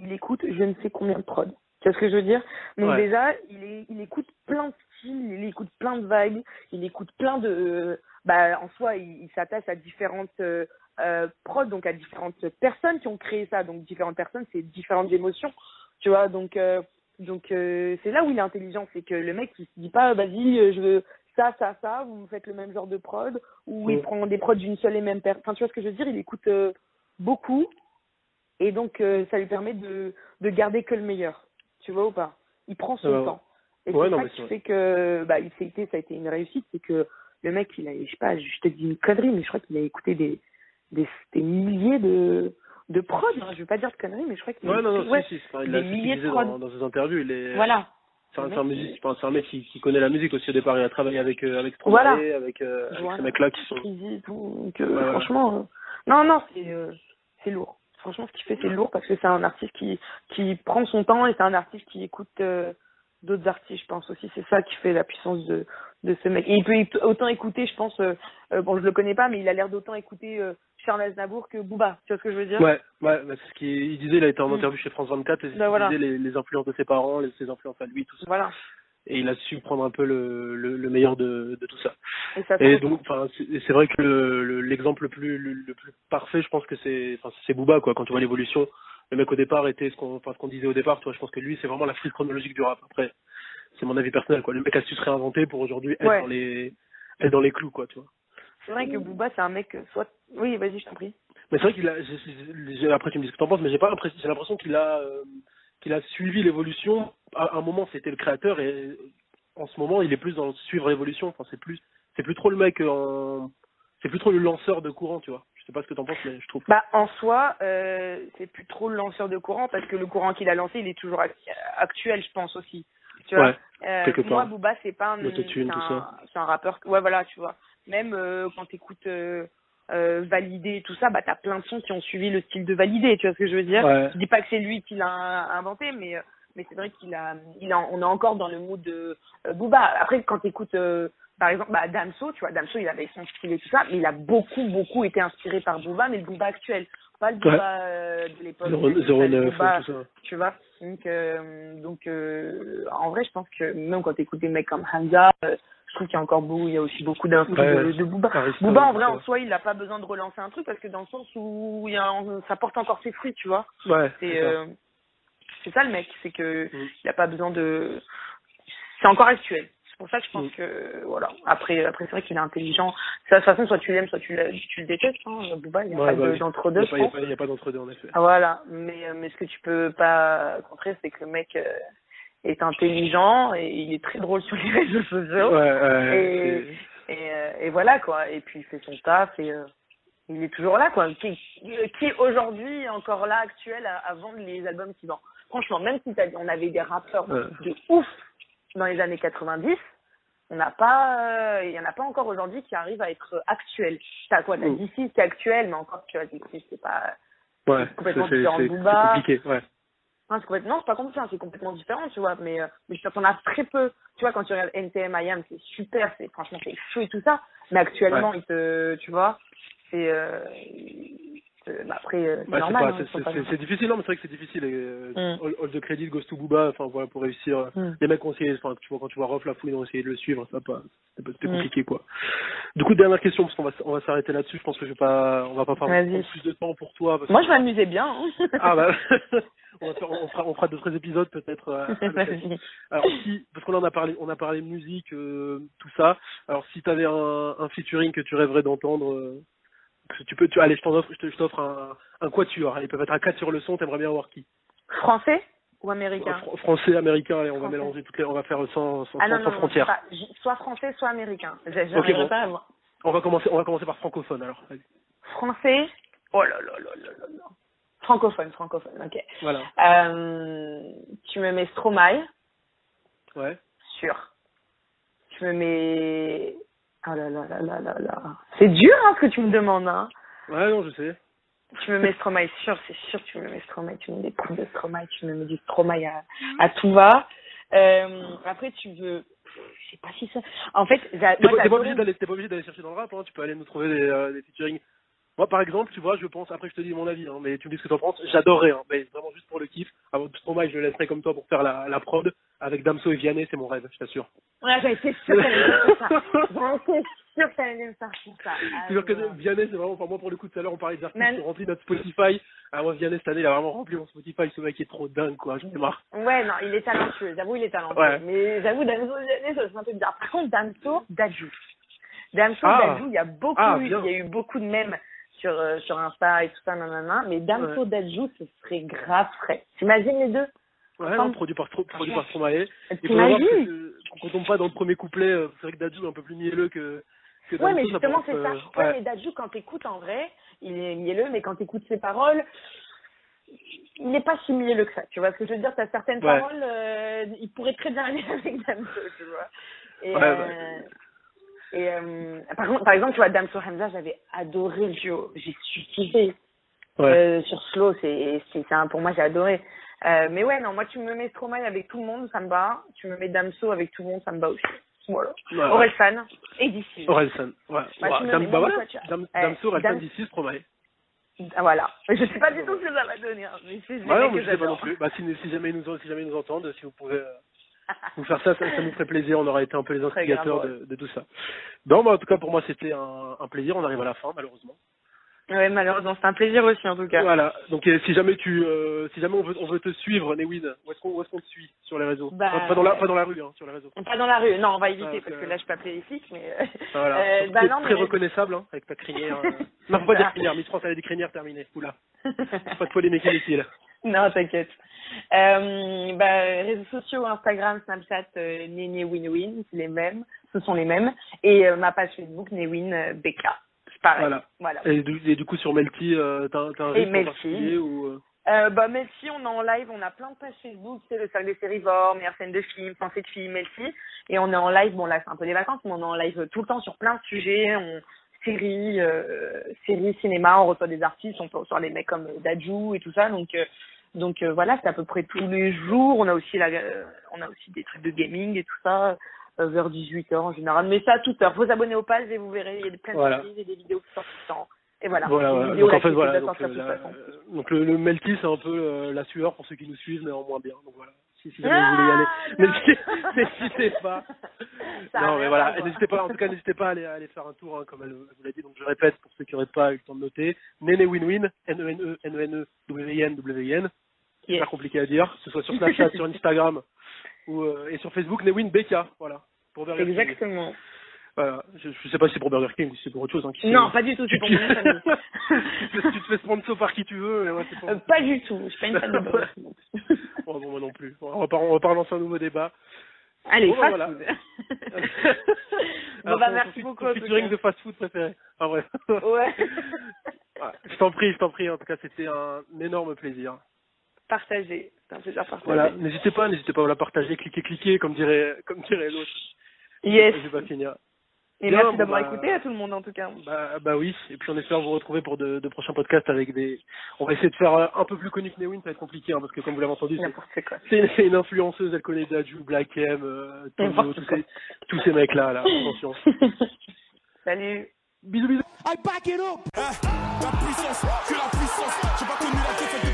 il écoute je ne sais combien de prod. Tu vois ce que je veux dire? Donc
Ouais.
déjà, il, est, il écoute plein de styles, il écoute plein de vagues, il écoute plein de, bah en soi, il, il s'attache à différentes euh, euh, prods, donc à différentes personnes qui ont créé ça, donc différentes personnes, c'est différentes émotions, tu vois, donc euh, donc euh, c'est là où il est intelligent, c'est que le mec il se dit pas vas-y euh, je veux ça ça ça, vous faites le même genre de prod, ou il
Mm.
prend des prods d'une seule et même personne, enfin tu vois ce que je veux dire, il écoute euh, beaucoup et donc euh, ça lui permet de de garder que le meilleur, tu vois ou pas? Il prend son
ouais.
temps. Et
Ouais,
c'est ça qui fait que bah été ça a été une réussite, c'est que le mec il a je sais pas, je te dis une connerie mais je crois qu'il a écouté des des, des milliers de de prod, hein. je veux pas dire de conneries mais je crois qu'il a
Ouais, non, non,
ouais,
si, si,
des milliers de prods.
dans, dans ses interviews. Il est,
Voilà.
C'est un, un musique, c'est un mec qui, qui connaît la musique aussi au départ. Il a travaillé avec euh, avec Stromae,
Voilà.
avec, euh, avec
Voilà.
ces mecs-là qui sont.
Donc, euh,
Ouais,
franchement, euh, non, non, c'est euh, c'est lourd. Franchement, ce qu'il fait, c'est lourd parce que c'est un artiste qui qui prend son temps et c'est un artiste qui écoute euh, d'autres artistes, je pense aussi. C'est ça qui fait la puissance de de ce mec. Et il peut autant écouter, je pense. bon, je le connais pas, mais il a l'air d'autant écouter Charles Aznavour que Booba. Tu vois ce que je veux dire
Ouais, ouais, bah, c'est ce qu'il il disait. Il a été en
Mm.
interview chez France 24 et
Bah,
il
voilà.
disait les, les influences de ses parents, les, ses influences à lui, tout ça.
Voilà.
Et il a su prendre un peu le, le, le meilleur de, de tout ça.
Et ça.
Et
se
donc, enfin, c'est vrai que le- le- l'exemple le, plus le, le plus parfait, je pense que c'est, Booba quoi. Quand tu vois l'évolution, le mec au départ était ce qu'on, disait au départ. Tu vois, je pense que lui, c'est vraiment la frise chronologique du rap. Après, c'est mon avis personnel quoi. Le mec a su se réinventer pour aujourd'hui être
Ouais.
dans les être dans les clous quoi, tu vois.
C'est vrai que Booba, c'est un mec, euh, soit. Oui, vas-y, je t'en prie.
Mais c'est vrai qu'il a, après tu me dis ce que t'en penses, mais j'ai pas l'impression, j'ai l'impression qu'il a, euh, qu'il a suivi l'évolution. À un moment, c'était le créateur et en ce moment, il est plus dans le suivre l'évolution. Enfin, c'est plus, c'est plus trop le mec en, c'est plus trop le lanceur de courant, tu vois. Je sais pas ce que t'en penses, mais je trouve.
Bah, en soi, euh, c'est plus trop le lanceur de courant parce que le courant qu'il a lancé, il est toujours ac- actuel, je pense aussi. Tu vois,
Ouais,
Euh,
quelque part.
moi, Booba, c'est pas un, c'est un, rappeur. Ouais, voilà, tu vois. Même euh, quand t'écoutes euh, Validé et tout ça, bah t'as plein de sons qui ont suivi le style de Validé. Tu vois ce que je veux dire
Ouais.
Je dis pas que c'est lui qui l'a inventé, mais euh, mais c'est vrai qu'il a, il a, on est encore dans le mood de euh, Booba. Après, quand t'écoutes euh, par exemple, bah, Damso, tu vois, Damso, il avait son style et tout ça, mais il a beaucoup, beaucoup été inspiré par Booba, mais le Booba actuel, pas le Booba
Ouais.
euh, de l'époque.
Zéro-
mais
zéro
le
neuf,
Booba,
tout ça.
tu vois. Donc, euh, donc euh, en vrai, je pense que même quand t'écoutes des mecs comme Hamza, euh, je trouve qu'il y a encore beaucoup, il y a aussi beaucoup d'infos
Ouais.
de, de Booba. Booba, en vrai, en soi, il a pas besoin de relancer un truc parce que dans le sens où il y a, ça porte encore ses fruits, tu vois.
Ouais.
C'est euh, ça le mec, c'est que
Mm.
il a pas besoin de. C'est encore actuel. C'est pour ça que je pense
Mm.
que voilà. Après, après c'est vrai qu'il est intelligent. Ça, De toute façon, soit tu l'aimes, soit tu, le- tu le détestes. Hein. Booba, il n'y a
Ouais,
pas
bah
de-
oui.
d'entre deux,
a pas- il y a pas- il a pas d'entre-deux, en effet.
Ah, Voilà, mais euh, mais ce que tu peux pas contrer, c'est que le mec euh, est intelligent et il est très drôle sur les <laughs> réseaux sociaux.
Ouais, ouais,
Et, et, euh, et voilà quoi. Et puis il fait son taf et euh, il est toujours là quoi. Qui, qui est aujourd'hui encore là actuel à, à vendre les albums qu'il vend. Franchement, même si on avait des rappeurs
Ouais.
de ouf dans les années 90, on n'a pas, euh, il y en a pas encore aujourd'hui qui arrivent à être actuels. T'as quoi T'as
Mm.
d'ici qui est actuel, mais encore tu vois c'est pas.
ouais,
complètement différent de Booba.
c'est compliqué, ouais.
Non, c'est complètement, c'est pas complètement, c'est complètement différent, tu vois, mais, euh, mais je t'en as très peu. Tu vois, quand tu regardes NTM IAM, c'est super, c'est, franchement, c'est chaud et tout ça, mais actuellement, il te, tu vois, c'est, euh, c'est- bah, après, euh, c'est normal. hein, pas-
difficile, non, mais c'est vrai que c'est difficile. Et, euh,
Mm.
all, all the credit goes to Booba, enfin voilà, pour réussir. euh,
Mm.
Les mecs ont essayé, enfin, tu vois, quand tu vois Rof la fouille, ils ont essayé de le suivre, ça pas, c'était
Mm.
compliqué quoi. Du coup, dernière question, parce qu'on va, on va s'arrêter là-dessus. Je pense que je vais pas, on va pas faire plus de temps pour toi. parce que-
Moi, je m'amusais bien. hein.
Ah bah, <laughs> on, va faire- on fera, on fera épisodes peut-être. euh. <laughs> Alors si, parce qu'on en a parlé, on a parlé de musique, euh, tout ça. Alors si tu avais un, un featuring que tu rêverais d'entendre, euh, tu peux, tu, allez, je t'en offre, je t'offre un, un quatuor. Ils peuvent être à 4 sur le son. T'aimerais bien avoir qui?
Français ou américain?
Fr- Français, américain. Allez, on va
Français.
mélanger toutes les, on va faire sans, sans,
Ah non,
sans
non, non,
frontières.
pas- soit français, soit américain. J'ai-
Ok,
J'arriverai
bon.
pas.
On va commencer, on va commencer par francophone. Alors, Allez.
Français, oh là là là là là là. Francophone, francophone, ok.
voilà.
Euh, tu me mets Stromae,
Ouais.
sûr. Tu me mets. Oh là là là là là là. C'est dur hein, ce que tu me demandes. Hein.
Ouais, non, je sais.
Tu me mets Stromae, sûr, c'est sûr, tu me mets Stromae. Tu me mets des coups de Stromae, tu me mets du Stromae à, à tout va. Euh, après, tu veux. Je sais pas si ça. En fait,
T'es pas, pas obligé d'aller, t'es pas obligé d'aller chercher dans le rap. Hein. Tu peux aller nous trouver des, euh, des featuring. Moi, par exemple, tu vois, je pense. Après, je te dis mon avis, hein, mais tu me dis ce que t'en penses. J'adorerais, hein, mais vraiment juste pour le kiff. Avant Stromae, je le laisserai comme toi pour faire la, la prod. Avec Damso et Vianney, c'est mon rêve, je t'assure.
Ouais, j'avais été sûre qu'elle allait ça. <laughs> J'étais sûre qu'elle allait me faire ça. Ah,
C'est sûr que
ouais.
Vianney, c'est vraiment, enfin moi pour le coup tout à l'heure on parlait des artistes
Mais-
qui ont rempli notre Spotify. Ah moi Vianney cette année il a vraiment rempli mon Spotify, ce mec est trop dingue quoi, j'en ai marre.
Ouais, non, il est talentueux. J'avoue, il est talentueux.
Ouais.
Mais j'avoue, Damso, Vianney, ça c'est un peu bizarre. Par contre, Damso, Dadju. Damso,
Ah.
Dadju, il y a beaucoup
Ah,
eu, il y a eu beaucoup de mèmes sur, euh, sur Insta et tout ça, nanana. Mais Damso, Dadju, ce serait grave frais. T'imagines les deux?
Ouais, non, produit par, produit par Stromae. Il faut voir qu'on tombe pas dans le premier couplet, euh, c'est vrai que Dadju est un peu plus mielleux que, que
Ouais, mais justement, c'est ça.
euh,
Ouais,
ouais.
mais Dadju, quand t'écoutes en vrai, il est mielleux, mais quand t'écoutes ses paroles, il n'est pas si mielleux que ça. Tu vois ce que je veux dire? T'as certaines
Ouais.
paroles, euh, il pourrait très bien <laughs> aller avec Damso, tu vois. Et, euh, et euh, par exemple, tu vois, Damso Hamza, j'avais adoré le duo. J'ai suivi
Ouais.
euh, sur Slow, c'est, c'est, c'est un, pour moi, j'ai adoré. Euh, mais ouais, non, moi, tu me mets Stromae avec tout le monde, ça me va. Tu me mets Damso avec tout le monde, ça me va aussi. Voilà.
Ouais,
Orelsan et d'ici.
Orelsan. Ouais.
Bah,
Ouais, Dam- bah voilà. Dam- Damso, Orelsan, d'ici, Stromae.
Ah, voilà. Je sais pas du tout ce que ça va donner, hein, mais c'est
Ouais, non, mais je sais pas non plus. Bah, si, si jamais ils nous, si jamais ils nous entendent, si vous pouvez euh, <laughs> nous faire ça, ça, ça nous ferait plaisir. On aurait été un peu les instigateurs
grave,
de, de tout ça. Non, mais en tout cas, pour moi, c'était un, un plaisir. On arrive à la fin, malheureusement.
Ouais, malheureusement, c'est un plaisir aussi, en tout cas.
Voilà. Donc, euh, si jamais tu, euh, si jamais on veut, on veut te suivre, Newin, où est-ce qu'on, qu'on te suit sur les réseaux?
Bah,
pas, pas dans la, pas dans la rue, hein, sur les réseaux.
Pas dans la rue. Non, on va éviter
Ouais,
parce que là, je peux appeler les flics, mais. euh,
Voilà.
euh, bah non,
très
mais-
reconnaissable, hein, avec ta crinière. <laughs> Non, faut pas dire crinière. Miss France, elle a des crinières terminées. Oula. <laughs> Pas de polémique inutile.
non, t'inquiète. Euh, bah, réseaux sociaux, Instagram, Snapchat, euh, Néné Winwin, c'est les mêmes, ce sont les mêmes. Et euh, ma page Facebook, Néwin BK. Pareil.
Voilà.
Voilà.
Et du, et du coup, sur Melty, euh, t'as, t'as un en
Melty.
ou euh,
Euh, bah, Melty, on est en live, on a plein de pages Facebook, c'est le cercle des sérivores, meilleure scène de film, pensée de film, Melty. Et on est en live, bon là c'est un peu des vacances, mais on est en live tout le temps sur plein de sujets, on, séries, euh, séries, cinéma, on reçoit des artistes, on peut recevoir des mecs comme Dadju et tout ça, donc euh, donc euh, voilà, c'est à peu près tous les jours. On a aussi la, euh, on a aussi des trucs de gaming et tout ça euh, vers 18h en général, mais ça à toute heure. Faut s'abonner aux pages et vous verrez, il y a plein de
Voilà.
et des vidéos qui sortent tout le temps. Et voilà.
Donc en fait, voilà. Donc, euh, la- donc le, le Melty, c'est un peu euh, la sueur pour ceux qui nous suivent, mais en moins bien. Donc voilà. Si, si jamais vous voulez y aller,
Ah, <laughs>
n'hésitez, pas.
Ça
non, mais voilà. N'hésitez pas. En tout cas, n'hésitez pas à aller, à aller faire un tour, hein, comme elle, vous l'a dit. Donc je répète pour ceux qui n'auraient pas eu le temps de noter. Néné Win-Win, N-E-N-E, N-E-N-E, W-I-N, W-I-N. C'est
Yes.
pas compliqué à dire. Que ce soit sur Snapchat, sur Instagram ou euh, et sur Facebook, Newin BK. Voilà. Pour Burger King.
Exactement.
Voilà. Je, je sais pas si c'est pour Burger King ou si c'est pour autre chose. Hein, qui
Non,
sait.
pas du tout, c'est
tu,
pour <laughs>
tu-
mon nom de famille. <laughs>
tu te- fais sponsor par qui tu veux, mais moi c'est pour...
Euh, pas du tout, je suis pas une fan de <laughs> Burger King.
Bon, bon, moi non plus. On va pas, on va pas relancer un nouveau débat.
Allez,
Bon, bah,
fast
voilà.
food. bon bah merci beaucoup.
Ton featuring de fast-food préféré. Ah ouais.
Ouais.
Ouais, Je t'en prie, je t'en prie. En tout cas, c'était un énorme plaisir.
Partagé. C'est un plaisir partagé.
Voilà. N'hésitez pas, n'hésitez pas à la partager, cliquez, cliquez, comme dirait, comme dirait l'autre.
Yes.
Je vais pas finir.
Et
Bien,
merci
bon,
d'avoir
bah,
écouté à tout le monde en tout cas.
Bah, bah oui. Et puis on espère vous retrouver pour de, de prochains podcasts avec des. On va essayer de faire euh, un peu plus connu que Newin, ça va être compliqué, hein, parce que comme vous l'avez entendu, c'est une influenceuse, elle connaît Dadju, Black M, euh, tous ces, tous ces mecs-là, là, attention. <laughs>
Salut.
Bisous, bisous.
I back it up.
La puissance, que la puissance. J'ai pas connu la défaite